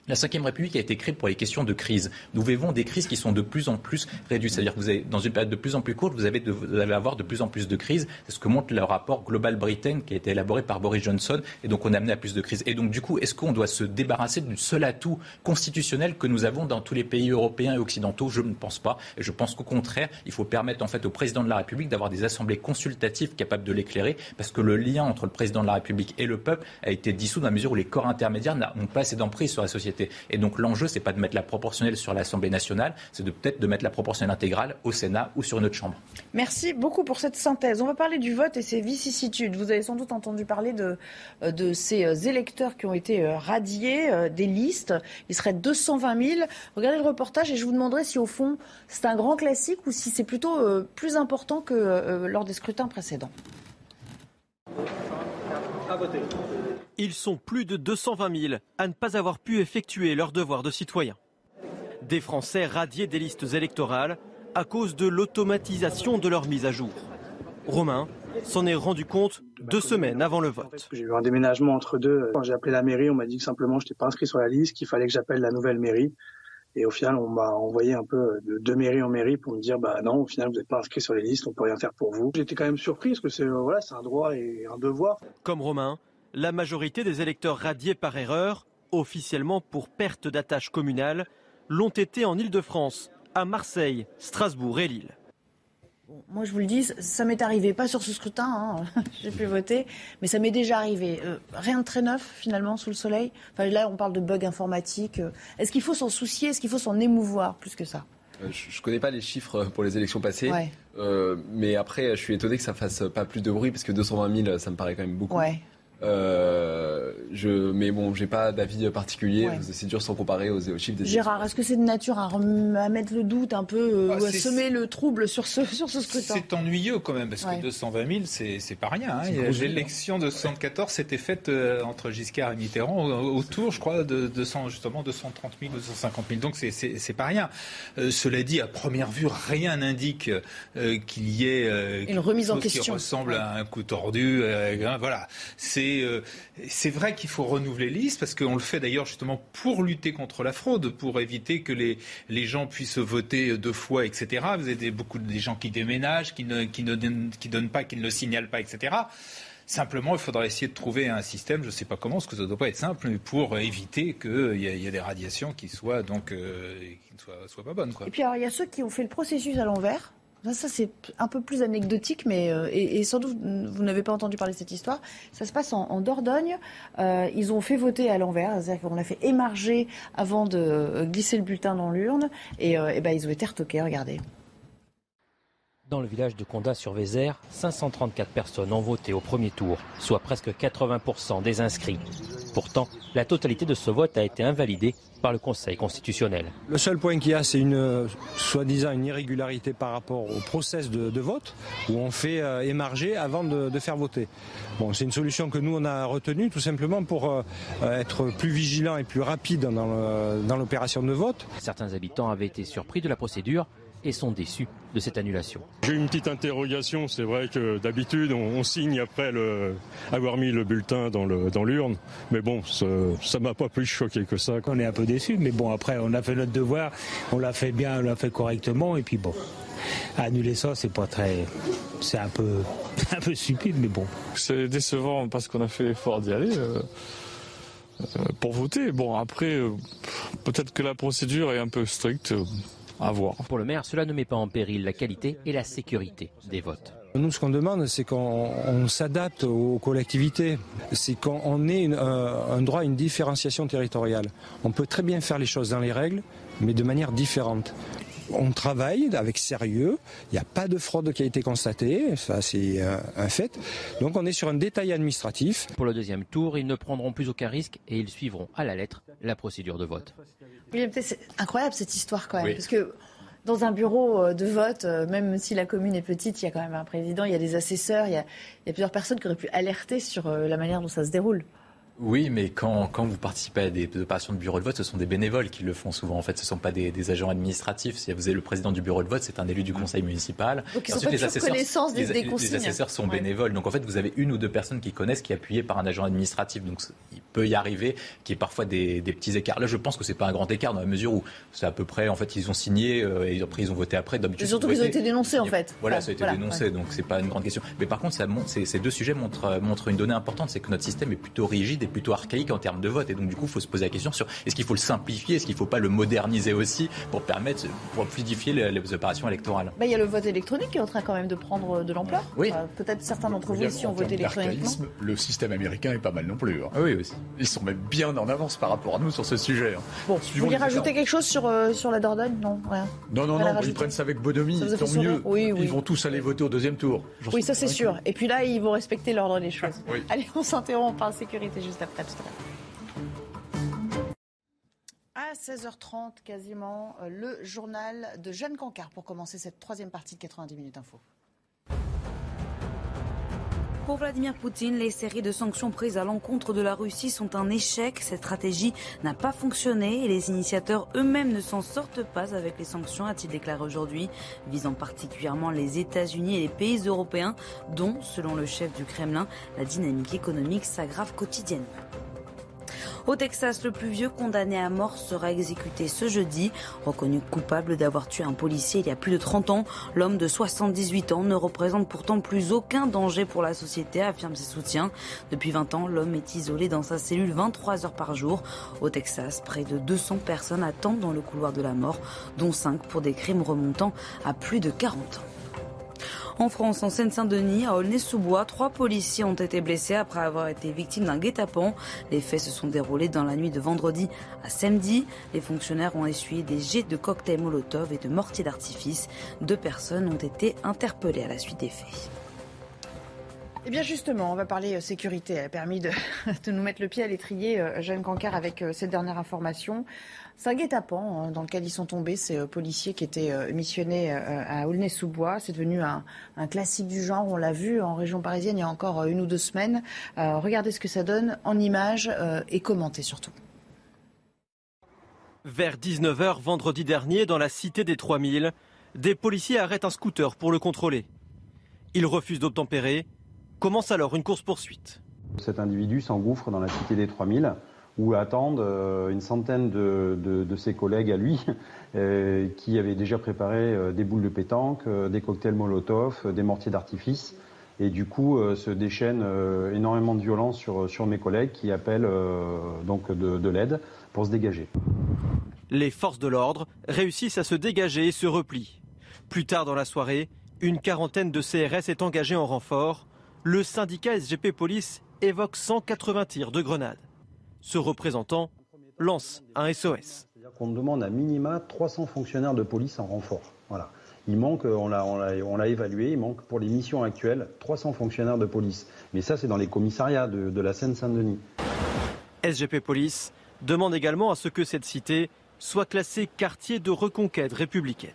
La Ve République a été créée pour les questions de crise. Nous vivons des crises qui sont de plus en plus réduites. C'est-à-dire que vous avez, dans une période de plus en plus courte, vous, allez avoir de plus en plus de crises. C'est ce que montre le rapport Global Britain qui a été élaboré par Boris Johnson. Et donc, on a amené à plus de crises. Et donc, du coup, est-ce qu'on doit se débarrasser du seul atout constitutionnel que nous avons dans tous les pays européens et occidentaux? Je ne pense pas. Je pense qu'au contraire, il faut permettre en fait au président de la République d'avoir des assemblées consultatives capables de l'éclairer. Parce que le lien entre le président de la République et le peuple a été dissous dans la mesure où les corps intermédiaires n'ont pas assez d'emprise sur la société. Et donc l'enjeu, c'est pas de mettre la proportionnelle sur l'Assemblée nationale, c'est de peut-être de mettre la proportionnelle intégrale au Sénat ou sur une autre chambre. Merci beaucoup pour cette synthèse. On va parler du vote et ses vicissitudes. Vous avez sans doute entendu parler de, euh, de ces euh, électeurs qui ont été euh, radiés des listes. Il serait 220 000. Regardez le reportage et je vous demanderai si au fond c'est un grand classique ou si c'est plutôt plus important que lors des scrutins précédents. À voter. Ils sont plus de 220 000 à ne pas avoir pu effectuer leur devoir de citoyen. Des Français radiés des listes électorales à cause de l'automatisation de leur mise à jour. Romain s'en est rendu compte deux semaines avant le vote. J'ai eu un déménagement entre deux. Quand j'ai appelé la mairie, on m'a dit que simplement je n'étais pas inscrit sur la liste, qu'il fallait que j'appelle la nouvelle mairie. Et au final, on m'a envoyé un peu de, de, mairie en mairie pour me dire, bah non, au final, vous n'êtes pas inscrit sur les listes, on peut rien faire pour vous. J'étais quand même surpris parce que c'est voilà, c'est un droit et un devoir. Comme Romain, la majorité des électeurs radiés par erreur, officiellement pour perte d'attache communale, l'ont été en Ile-de-France, à Marseille, Strasbourg et Lille. moi, je vous le dis, ça m'est arrivé, pas sur ce scrutin, hein, j'ai pu voter, mais ça m'est déjà arrivé. Euh, rien de très neuf, finalement, sous le soleil? Enfin, là, on parle de bugs informatiques. Euh, est-ce qu'il faut s'en soucier? Est-ce qu'il faut s'en émouvoir plus que ça? Euh, je ne connais pas les chiffres pour les élections passées, mais après, je suis étonné que ça fasse pas plus de bruit, parce que 220 000, ça me paraît quand même beaucoup. Euh, je, mais bon, j'ai pas d'avis particulier. C'est dur sans comparer aux, chiffres des. Gérard, est-ce que c'est de nature à, mettre le doute un peu euh, bah, ou à semer le trouble sur ce sur ce scrutin? C'est ennuyeux quand même parce que 220 000, c'est pas rien. Hein. L'élection de 74 s'était faite euh, entre Giscard et Mitterrand autour, je crois, de 200 justement 230 000 ou 250 000. Donc c'est pas rien. cela dit, à première vue, rien n'indique qu'il y ait une remise en question qui ressemble à un coup tordu. voilà, c'est euh, c'est vrai qu'il faut renouveler les listes parce qu'on le fait d'ailleurs justement pour lutter contre la fraude, pour éviter que les, les gens puissent voter deux fois, etc. Vous avez beaucoup de gens qui déménagent, qui ne, qui ne qui donnent pas, qui ne le signalent pas, etc. Simplement, il faudra essayer de trouver un système, je ne sais pas comment, parce que ça ne doit pas être simple, mais pour éviter qu'il y, ait des radiations qui soient donc euh, ne soient, pas bonnes. Et puis alors, il y a ceux qui ont fait le processus à l'envers. Ça, c'est un peu plus anecdotique, mais euh, et, sans doute vous n'avez pas entendu parler de cette histoire. Ça se passe en, Dordogne. Euh, ils ont fait voter à l'envers, c'est-à-dire qu'on l'a fait émarger avant de euh, glisser le bulletin dans l'urne, et, ben, ils ont été retoqués. Regardez. Dans le village de Condat sur Vézère, 534 personnes ont voté au premier tour, soit presque 80% des inscrits. Pourtant, la totalité de ce vote a été invalidée par le Conseil constitutionnel. Le seul point qu'il y a, c'est une soi-disant une irrégularité par rapport au process de, vote, où on fait euh, émarger avant de, faire voter. Bon, c'est une solution que nous on a retenue tout simplement pour euh, être plus vigilant et plus rapide dans l'opération de vote. Certains habitants avaient été surpris de la procédure et sont déçus de cette annulation. J'ai une petite interrogation. C'est vrai que d'habitude, on, signe après le, avoir mis le bulletin dans l'urne. Dans mais bon, ça ne m'a pas plus choqué que ça. On est un peu déçus, mais bon, après, on a fait notre devoir, on l'a fait bien, on l'a fait correctement, et puis bon. Annuler ça, c'est pas très. C'est un peu, un peu stupide, mais bon. C'est décevant parce qu'on a fait l'effort d'y aller. Euh, euh, pour voter. Bon, après, euh, peut-être que la procédure est un peu stricte. Pour le maire, cela ne met pas en péril la qualité et la sécurité des votes. Nous, ce qu'on demande, c'est qu'on s'adapte aux collectivités. C'est qu'on ait un droit à une différenciation territoriale. On peut très bien faire les choses dans les règles, mais de manière différente on travaille avec sérieux. Il n'y a pas de fraude qui a été constatée, ça c'est un fait. Donc on est sur un détail administratif. Pour le deuxième tour, ils ne prendront plus aucun risque et ils suivront à la lettre la procédure de vote. c'est incroyable cette histoire quand même, parce que dans un bureau euh, de vote, euh, même si la commune est petite, il y a quand même un président, il y a des assesseurs, il y a, il y a plusieurs personnes qui auraient pu alerter sur euh, la manière dont ça se déroule. Oui, mais quand, quand vous participez à des opérations de bureau de vote, ce sont des bénévoles qui le font souvent. En fait, ce ne sont pas des, des, agents administratifs. Si vous êtes le président du bureau de vote, c'est un élu du conseil municipal. Donc, ils sont pas les assesseurs, connaissance des, des, les assesseurs sont bénévoles. Donc, en fait, vous avez une ou deux personnes qui connaissent, qui est appuyées par un agent administratif. Donc, il peut y arriver qu'il y ait parfois des, petits écarts. Là, je pense que c'est pas un grand écart dans la mesure où c'est à peu près, en fait, ils ont signé euh, et après, ils ont voté après. Surtout qu'ils ont été dénoncés, en fait. Voilà, ça a été dénoncé, donc c'est pas une grande question. Mais par contre, ça ces deux sujets montrent, montrent une donnée importante, c'est que notre système est plutôt rigide plutôt archaïque en termes de vote. Et donc, du coup, il faut se poser la question sur est-ce qu'il faut le simplifier, est-ce qu'il ne faut pas le moderniser aussi pour permettre, pour fluidifier les, opérations électorales bah, Il y a le vote électronique qui est en train quand même de prendre de l'ampleur. Oui. Peut-être certains d'entre vous ici ont voté électroniquement. Le système américain est pas mal non plus. Hein. Ah oui, aussi. Ils sont même bien en avance par rapport à nous sur ce sujet. Hein. Bon, vous voulez rajouter quelque chose sur, euh, sur la Dordogne? Non, rien. Non, non, non, ils prennent ça avec bonhomie, tant mieux. Ils vont tous aller voter au deuxième tour. Oui, ça c'est sûr. Et puis là, ils vont respecter l'ordre des choses. Allez, on s'interrompt par sécurité juste À 16h30 quasiment, euh, le journal de Jeanne Cancard pour commencer cette troisième partie de 90 minutes info. Pour Vladimir Poutine, les séries de sanctions prises à l'encontre de la Russie sont un échec. Cette stratégie n'a pas fonctionné et les initiateurs eux-mêmes ne s'en sortent pas avec les sanctions, a-t-il déclaré aujourd'hui, visant particulièrement les États-Unis et les pays européens, dont, selon le chef du Kremlin, la dynamique économique s'aggrave quotidiennement. Au Texas, le plus vieux condamné à mort sera exécuté ce jeudi. Reconnu coupable d'avoir tué un policier il y a plus de 30 ans, l'homme de 78 ans ne représente pourtant plus aucun danger pour la société, affirme ses soutiens. Depuis 20 ans, l'homme est isolé dans sa cellule 23 heures par jour. Au Texas, près de 200 personnes attendent dans le couloir de la mort, dont 5 pour des crimes remontant à plus de 40 ans. En France, en Seine-Saint-Denis, à Aulnay-sous-Bois, trois policiers ont été blessés après avoir été victimes d'un guet-apens. Les faits se sont déroulés dans la nuit de vendredi à samedi. Les fonctionnaires ont essuyé des jets de cocktails Molotov et de mortiers d'artifice. Deux personnes ont été interpellées à la suite des faits. Eh bien justement, on va parler euh, sécurité. Elle a permis de, nous mettre le pied à l'étrier, euh, Jeanne Cancard, avec euh, cette dernière information. C'est un guet-apens hein, dans lequel ils sont tombés, ces policiers qui étaient missionnés à Aulnay-sous-Bois. C'est devenu un, classique du genre. On l'a vu en région parisienne il y a encore une ou deux semaines. regardez ce que ça donne en images et commentez surtout. Vers 19h vendredi dernier, dans la cité des 3000, des policiers arrêtent un scooter pour le contrôler. Il refuse d'obtempérer Commence alors une course-poursuite. Cet individu s'engouffre dans la cité des 3000 où attendent euh, une centaine de, ses collègues à lui euh, qui avaient déjà préparé euh, des boules de pétanque, des cocktails Molotov, des mortiers d'artifice. Et du coup, se déchaîne énormément de violence sur, sur mes collègues qui appellent donc de, de l'aide pour se dégager. Les forces de l'ordre réussissent à se dégager et se replient. Plus tard dans la soirée, une quarantaine de CRS est engagée en renfort le syndicat SGP Police évoque 180 tirs de grenades. Ce représentant lance un SOS. On demande à minima 300 fonctionnaires de police en renfort. Voilà. Il manque, on l'a évalué, il manque pour les missions actuelles 300 fonctionnaires de police. Mais ça, c'est dans les commissariats de, de la Seine-Saint-Denis. SGP Police demande également à ce que cette cité soit classée quartier de reconquête républicaine.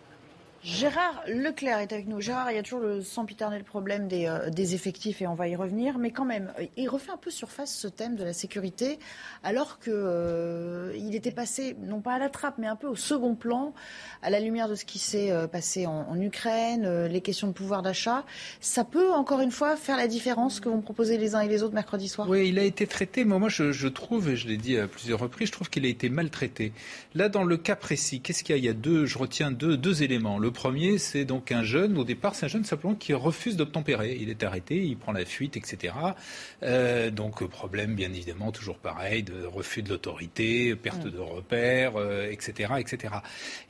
Gérard Leclerc est avec nous. Gérard, il y a toujours le sempiternel problème des, euh, effectifs et on va y revenir. Mais quand même, euh, il refait un peu surface ce thème de la sécurité, alors qu'il euh, était passé, non pas à la trappe, mais un peu au second plan, à la lumière de ce qui s'est passé en, Ukraine, les questions de pouvoir d'achat. Ça peut, encore une fois, faire la différence que vont proposer les uns et les autres mercredi soir? Oui, il a été traité, moi je, trouve, et je l'ai dit à plusieurs reprises, je trouve qu'il a été maltraité. Là, dans le cas précis, qu'est-ce qu'il y a? Il y a deux, je retiens deux, éléments. Premier, c'est donc un jeune, au départ, c'est un jeune simplement qui refuse d'obtempérer. Il est arrêté, il prend la fuite, etc. Euh, donc, problème, bien évidemment, toujours pareil, de refus de l'autorité, perte de repères, euh, etc., etc.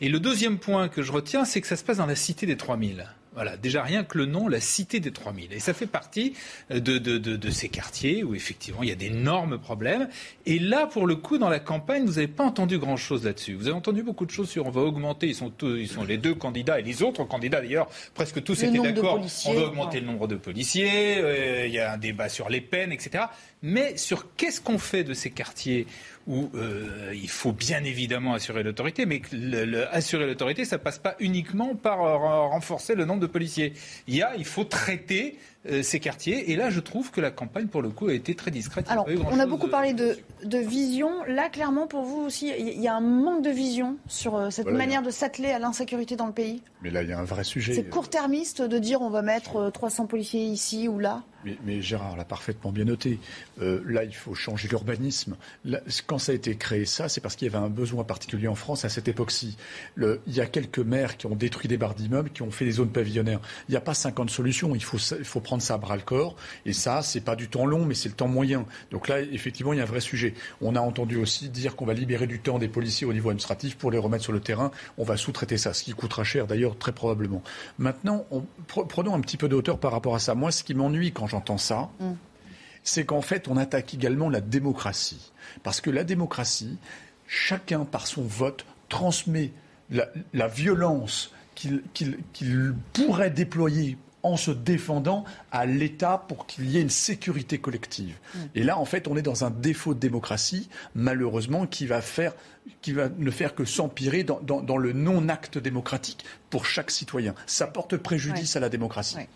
Et le deuxième point que je retiens, c'est que ça se passe dans la cité des 3000. Voilà, déjà rien que le nom, la cité des 3000. Et ça fait partie de, de, de, de, ces quartiers où effectivement il y a d'énormes problèmes. Et là, pour le coup, dans la campagne, vous n'avez pas entendu grand-chose là-dessus. Vous avez entendu beaucoup de choses sur on va augmenter, ils sont, tous, ils sont les deux candidats et les autres candidats d'ailleurs, presque tous Le étaient d'accord. On va augmenter ouais. le nombre de policiers, euh, il y a un débat sur les peines, etc. Mais sur qu'est-ce qu'on fait de ces quartiers où euh, il faut bien évidemment assurer l'autorité, mais assurer l'autorité, ça passe pas uniquement par euh, renforcer le nombre de policiers. Il y a, il faut traiter ces quartiers, et là, je trouve que la campagne, pour le coup, a été très discrète. A Alors, on a beaucoup de- parlé de, de vision. Là, clairement, pour vous aussi, il y a un manque de vision sur euh, cette Voilà, manière de s'atteler à l'insécurité dans le pays. Mais là, il y a un vrai sujet. C'est court-termiste de dire on va mettre euh, 300 policiers ici ou là. Mais, mais Gérard l'a parfaitement bien noté. Euh, là, il faut changer l'urbanisme. Quand ça a été créé, ça, c'est parce qu'il y avait un besoin particulier en France à cette époque-ci. Il y a quelques maires qui ont détruit des barres d'immeubles, qui ont fait des zones pavillonnaires. Il n'y a pas 50 solutions. Il faut, il faut prendre ça à bras le corps. Et ça, c'est pas du temps long, mais c'est le temps moyen. Donc là, effectivement, il y a un vrai sujet. On a entendu aussi dire qu'on va libérer du temps des policiers au niveau administratif pour les remettre sur le terrain. On va sous-traiter ça, ce qui coûtera cher d'ailleurs, très probablement. Maintenant, on- pre- prenons un petit peu de hauteur par rapport à ça. Moi, ce qui m'ennuie quand j'entends ça, c'est qu'en fait, on attaque également la démocratie. Parce que la démocratie, chacun, par son vote, transmet la, la violence qu'il pourrait déployer en se défendant à l'État pour qu'il y ait une sécurité collective. Et là, en fait, on est dans un défaut de démocratie, malheureusement, qui va, faire, qui va ne faire que s'empirer dans, dans- dans le non-acte démocratique pour chaque citoyen. Ça porte préjudice Ouais. à la démocratie. Ouais.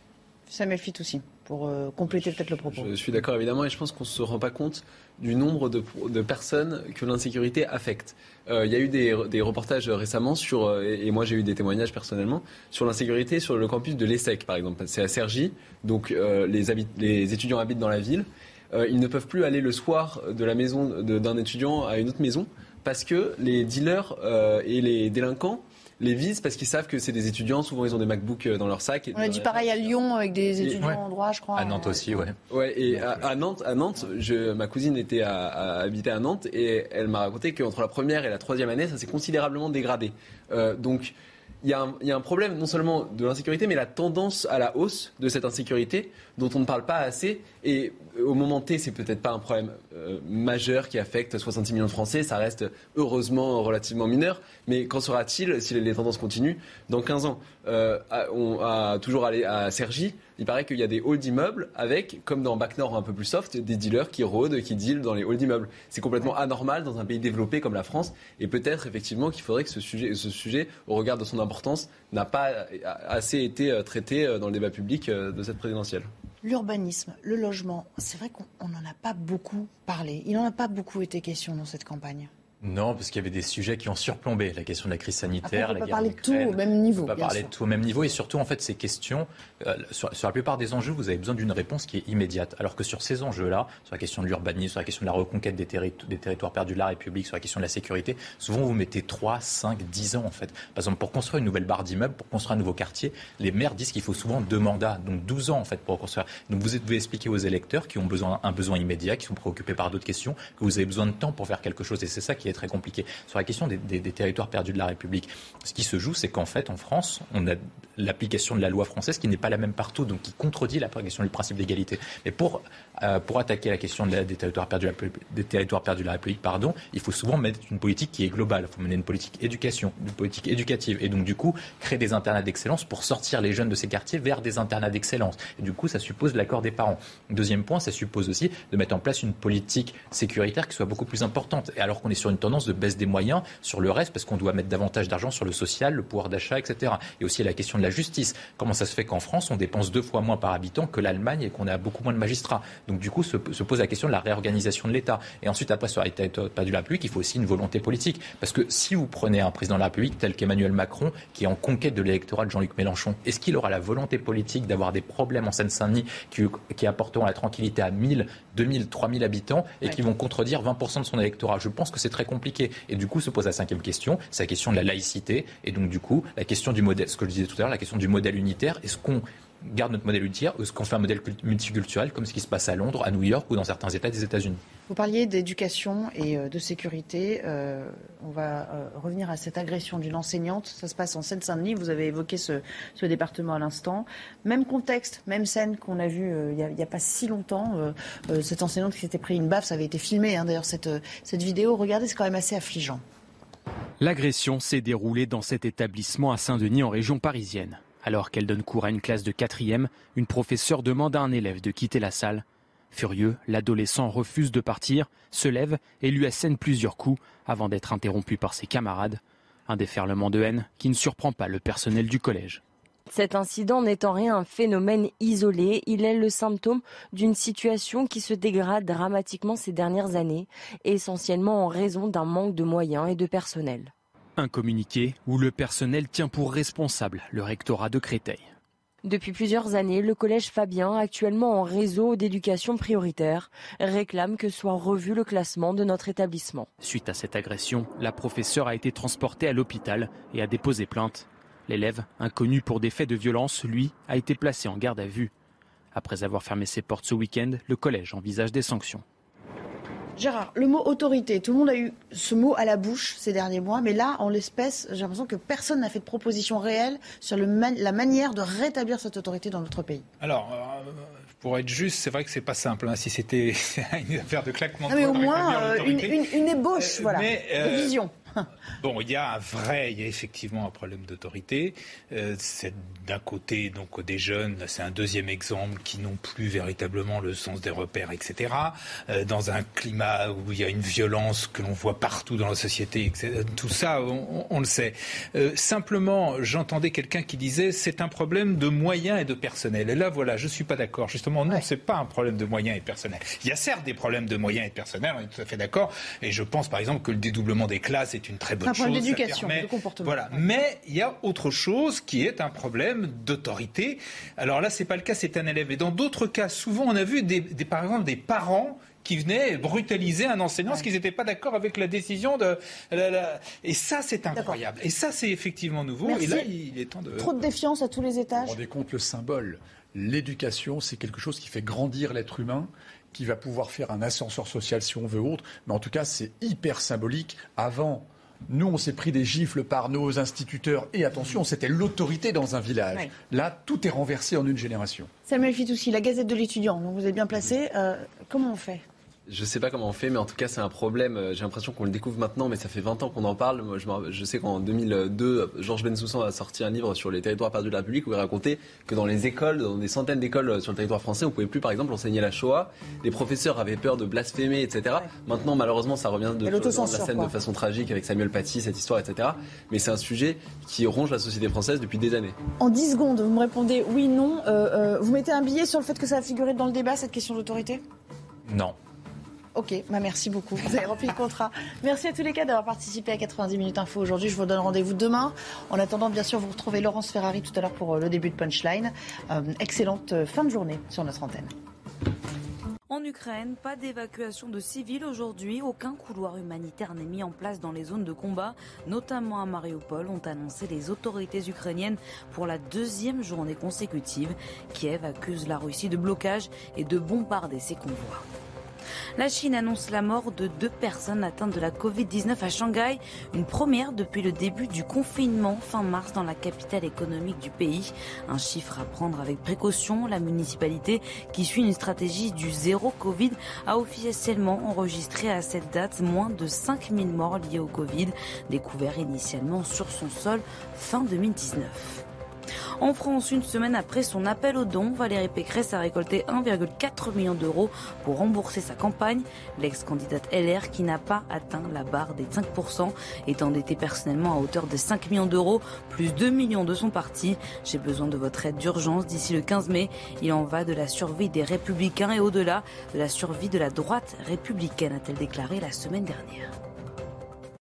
Samuel Fit aussi, pour euh, compléter peut-être le propos. Je suis d'accord évidemment et je pense qu'on ne se rend pas compte du nombre de, personnes que l'insécurité affecte. Euh, Il y a eu des, reportages récemment sur, euh, et, moi j'ai eu des témoignages personnellement, sur l'insécurité sur le campus de l'ESSEC par exemple. C'est à Cergy, donc les, étudiants habitent dans la ville. Ils ne peuvent plus aller le soir de la maison d'un étudiant à une autre maison parce que les dealers et les délinquants les visent parce qu'ils savent que c'est des étudiants. Souvent, ils ont des MacBooks euh, dans leur sac. On a dit pareil à Lyon avec des Et- étudiants ouais. en droit, je crois. À Nantes aussi, ouais. Ouais, et à, à Nantes, à Nantes, je, ma cousine était à, à habiter à Nantes et elle m'a raconté qu'entre la première et la troisième année, ça s'est considérablement dégradé. Euh, donc, il y, a un- il y a un problème non seulement de l'insécurité, mais la tendance à la hausse de cette insécurité dont on ne parle pas assez. Et au moment T, c'est peut-être pas un problème euh, majeur qui affecte 66 millions de Français. Ça reste heureusement relativement mineur. Mais qu'en sera-t-il si les tendances continuent dans 15 ans? Euh, On a toujours allé à Cergy. Il paraît qu'il y a des halls d'immeubles avec, comme dans Bac Nord un peu plus soft, des dealers qui rôdent, qui dealent dans les halls d'immeubles. C'est complètement anormal dans un pays développé comme la France. Et peut-être effectivement qu'il faudrait que ce sujet, ce sujet, au regard de son importance, n'a pas assez été euh, traité dans le débat public de cette présidentielle. L'urbanisme, le logement, c'est vrai qu'on n'en a pas beaucoup parlé. Il n'en a pas beaucoup été question dans cette campagne. Non, parce qu'il y avait des sujets qui ont surplombé la question de la crise sanitaire. Après, on la peut pas guerre parler de tout au même niveau, On peut parler sûr. de tout au même niveau. Et surtout, en fait, ces questions, euh, sur, sur la plupart des enjeux, vous avez besoin d'une réponse qui est immédiate. Alors que sur ces enjeux-là, sur la question de l'urbanisme, sur la question de la reconquête des, terri- des territoires perdus de la République, sur la question de la sécurité, souvent vous mettez 3, 5, 10 ans, en fait. Par exemple, pour construire une nouvelle barre d'immeuble, pour construire un nouveau quartier, les maires disent qu'il faut souvent deux mandats, donc 12 ans, en fait, pour construire. Donc vous devez expliquer aux électeurs qui ont besoin, un besoin immédiat, qui sont préoccupés par d'autres questions, que vous avez besoin de temps pour faire quelque chose. Et c'est ça qui est très compliqué. Sur la question des, territoires perdus de la République, ce qui se joue, c'est qu'en fait, en France, on a l'application de la loi française qui n'est pas la même partout, donc qui contredit l'application du principe d'égalité. Mais pour, euh, pour attaquer la question des, territoires perdus, des territoires perdus de la République, pardon, il faut souvent mettre une politique qui est globale. Il faut mener une politique éducation, une politique éducative, et donc du coup créer des internats d'excellence pour sortir les jeunes de ces quartiers vers des internats d'excellence. Et du coup, ça suppose l'accord des parents. Deuxième point, ça suppose aussi de mettre en place une politique sécuritaire qui soit beaucoup plus importante. Et alors qu'on est sur une tendance de baisse des moyens sur le reste, parce qu'on doit mettre davantage d'argent sur le social, le pouvoir d'achat, etc. Et aussi la question de la justice. Comment ça se fait qu'en France, on dépense deux fois moins par habitant que l'Allemagne et qu'on a beaucoup moins de magistrats? Donc du coup, se, pose la question de la réorganisation de l'État. Et ensuite, après, sur l'État pas de la République, il faut aussi une volonté politique. Parce que si vous prenez un président de la République tel qu'Emmanuel Macron, qui est en conquête de l'électorat de Jean-Luc Mélenchon, est-ce qu'il aura la volonté politique d'avoir des problèmes en Seine-Saint-Denis qui, qui, apporteront la tranquillité à 1000, 2000, 3000 habitants et qui vont contredire 20% de son électorat? Je pense que c'est très compliqué. Et du coup, se pose la cinquième question, c'est la question de la laïcité. Et donc, du coup, la question du modèle, ce que je disais tout à l'heure, la question du modèle unitaire. Est-ce qu'on garde notre modèle unitaire ou est-ce qu'on fait un modèle multiculturel comme ce qui se passe à Londres, à New York ou dans certains États des États-Unis? Vous parliez d'éducation et euh, de sécurité. Euh, on va euh, revenir à cette agression d'une enseignante. Ça se passe en Seine-Saint-Denis. Vous avez évoqué ce, département à l'instant. Même contexte, même scène qu'on a vue il n'y a, pas si longtemps. cette enseignante qui s'était pris une baffe, ça avait été filmé hein, d'ailleurs cette, cette vidéo. Regardez, c'est quand même assez affligeant. L'agression s'est déroulée dans cet établissement à Saint-Denis en région parisienne. Alors qu'elle donne cours à une classe de quatrième, une professeure demande à un élève de quitter la salle. Furieux, l'adolescent refuse de partir, se lève et lui assène plusieurs coups avant d'être interrompu par ses camarades. Un déferlement de haine qui ne surprend pas le personnel du collège. Cet incident n'est en rien un phénomène isolé, il est le symptôme d'une situation qui se dégrade dramatiquement ces dernières années, essentiellement en raison d'un manque de moyens et de personnel. Un communiqué où le personnel tient pour responsable le rectorat de Créteil. Depuis plusieurs années, le collège Fabien, actuellement en réseau d'éducation prioritaire, réclame que soit revu le classement de notre établissement. Suite à cette agression, la professeure a été transportée à l'hôpital et a déposé plainte. L'élève, inconnu pour des faits de violence, lui, a été placé en garde à vue. Après avoir fermé ses portes ce week-end, le collège envisage des sanctions. Gérard, le mot autorité, tout le monde a eu ce mot à la bouche ces derniers mois, mais là, en l'espèce, j'ai l'impression que personne n'a fait de proposition réelle sur la manière de rétablir cette autorité dans notre pays. Alors, euh, pour être juste, c'est vrai que c'est pas simple. Hein, si c'était une affaire de claquement de doigts. Mais au moins, euh, une, ébauche, euh, voilà, de vision. Bon, il y a un vrai, il y a effectivement un problème d'autorité. Euh, c'est d'un côté donc des jeunes, c'est un deuxième exemple qui n'ont plus véritablement le sens des repères, etc. Euh, dans un climat où il y a une violence que l'on voit partout dans la société, etc. Tout ça, on, le sait. Euh, simplement, j'entendais quelqu'un qui disait c'est un problème de moyens et de personnel. Et là, voilà, je suis pas d'accord. Justement, non, c'est pas un problème de moyens et de personnel. Il y a certes des problèmes de moyens et de personnel, on est tout à fait d'accord. Et je pense par exemple que le dédoublement des classes est une très bonne chose. Un problème d'éducation, de comportement. Voilà. Mais il y a autre chose qui est un problème d'autorité. Alors là, c'est pas le cas, c'est un élève. Et dans d'autres cas, souvent, on a vu des, par exemple des parents qui venaient brutaliser un enseignant parce qu'ils n'étaient pas d'accord avec la décision de. Et ça, c'est incroyable. Et ça, c'est effectivement nouveau. Et là, il est temps de. Trop de défiance à tous les étages. Vous vous rendez compte le symbole. L'éducation, c'est quelque chose qui fait grandir l'être humain qui va pouvoir faire un ascenseur social si on veut autre. Mais en tout cas, c'est hyper symbolique. Avant, nous, on s'est pris des gifles par nos instituteurs. Et attention, c'était l'autorité dans un village. Là, tout est renversé en une génération. Samuel Fitoussi, la Gazette de l'étudiant, vous êtes bien placé. Euh, comment on fait? Je sais pas comment on fait, mais en tout cas, c'est un problème. Euh, j'ai l'impression qu'on le découvre maintenant, mais ça fait 20 ans qu'on en parle. Moi, je, sais qu'en 2002, Georges Bensoussan a sorti un livre sur les territoires perdus de la République où il racontait que dans les écoles, dans des centaines d'écoles euh, sur le territoire français, on pouvait plus, par exemple, enseigner la Shoah. Les professeurs avaient peur de blasphémer, etc. Maintenant, malheureusement, ça revient de, dans la scène de façon tragique avec Samuel Paty, cette histoire, etc. Mais c'est un sujet qui ronge la société française depuis des années. En 10 secondes, vous me répondez oui, non. Euh, vous mettez un billet sur le fait que ça a figuré dans le débat, cette question d'autorité? Non. Ok, bah merci beaucoup. Vous avez rempli le contrat. Merci à tous les cas d'avoir participé à 90 minutes info aujourd'hui. Je vous donne rendez-vous demain. En attendant, bien sûr, vous retrouvez Laurence Ferrari tout à l'heure pour euh, le début de Punchline. Euh, excellente euh, fin de journée sur notre antenne. En Ukraine, pas d'évacuation de civils aujourd'hui. Aucun couloir humanitaire n'est mis en place dans les zones de combat, notamment à Mariupol, ont annoncé les autorités ukrainiennes pour la deuxième journée consécutive. Kiev accuse la Russie de blocage et de bombarder ses convois. La Chine annonce la mort de deux personnes atteintes de la Covid-19 à Shanghai, une première depuis le début du confinement fin mars dans la capitale économique du pays. Un chiffre à prendre avec précaution. La municipalité, qui suit une stratégie du zéro Covid, a officiellement enregistré à cette date moins de 5000 morts liés au Covid, découverts initialement sur son sol fin 2019. En France, une semaine après son appel aux dons, Valérie Pécresse a récolté 1,4 million d'euros pour rembourser sa campagne. L'ex-candidate LR, qui n'a pas atteint la barre des 5%, est endettée personnellement à hauteur de 5 millions d'euros, plus 2 millions de son parti. J'ai besoin de votre aide d'urgence d'ici le 15 mai. Il en va de la survie des républicains et au-delà de la survie de la droite républicaine, a-t-elle déclaré la semaine dernière.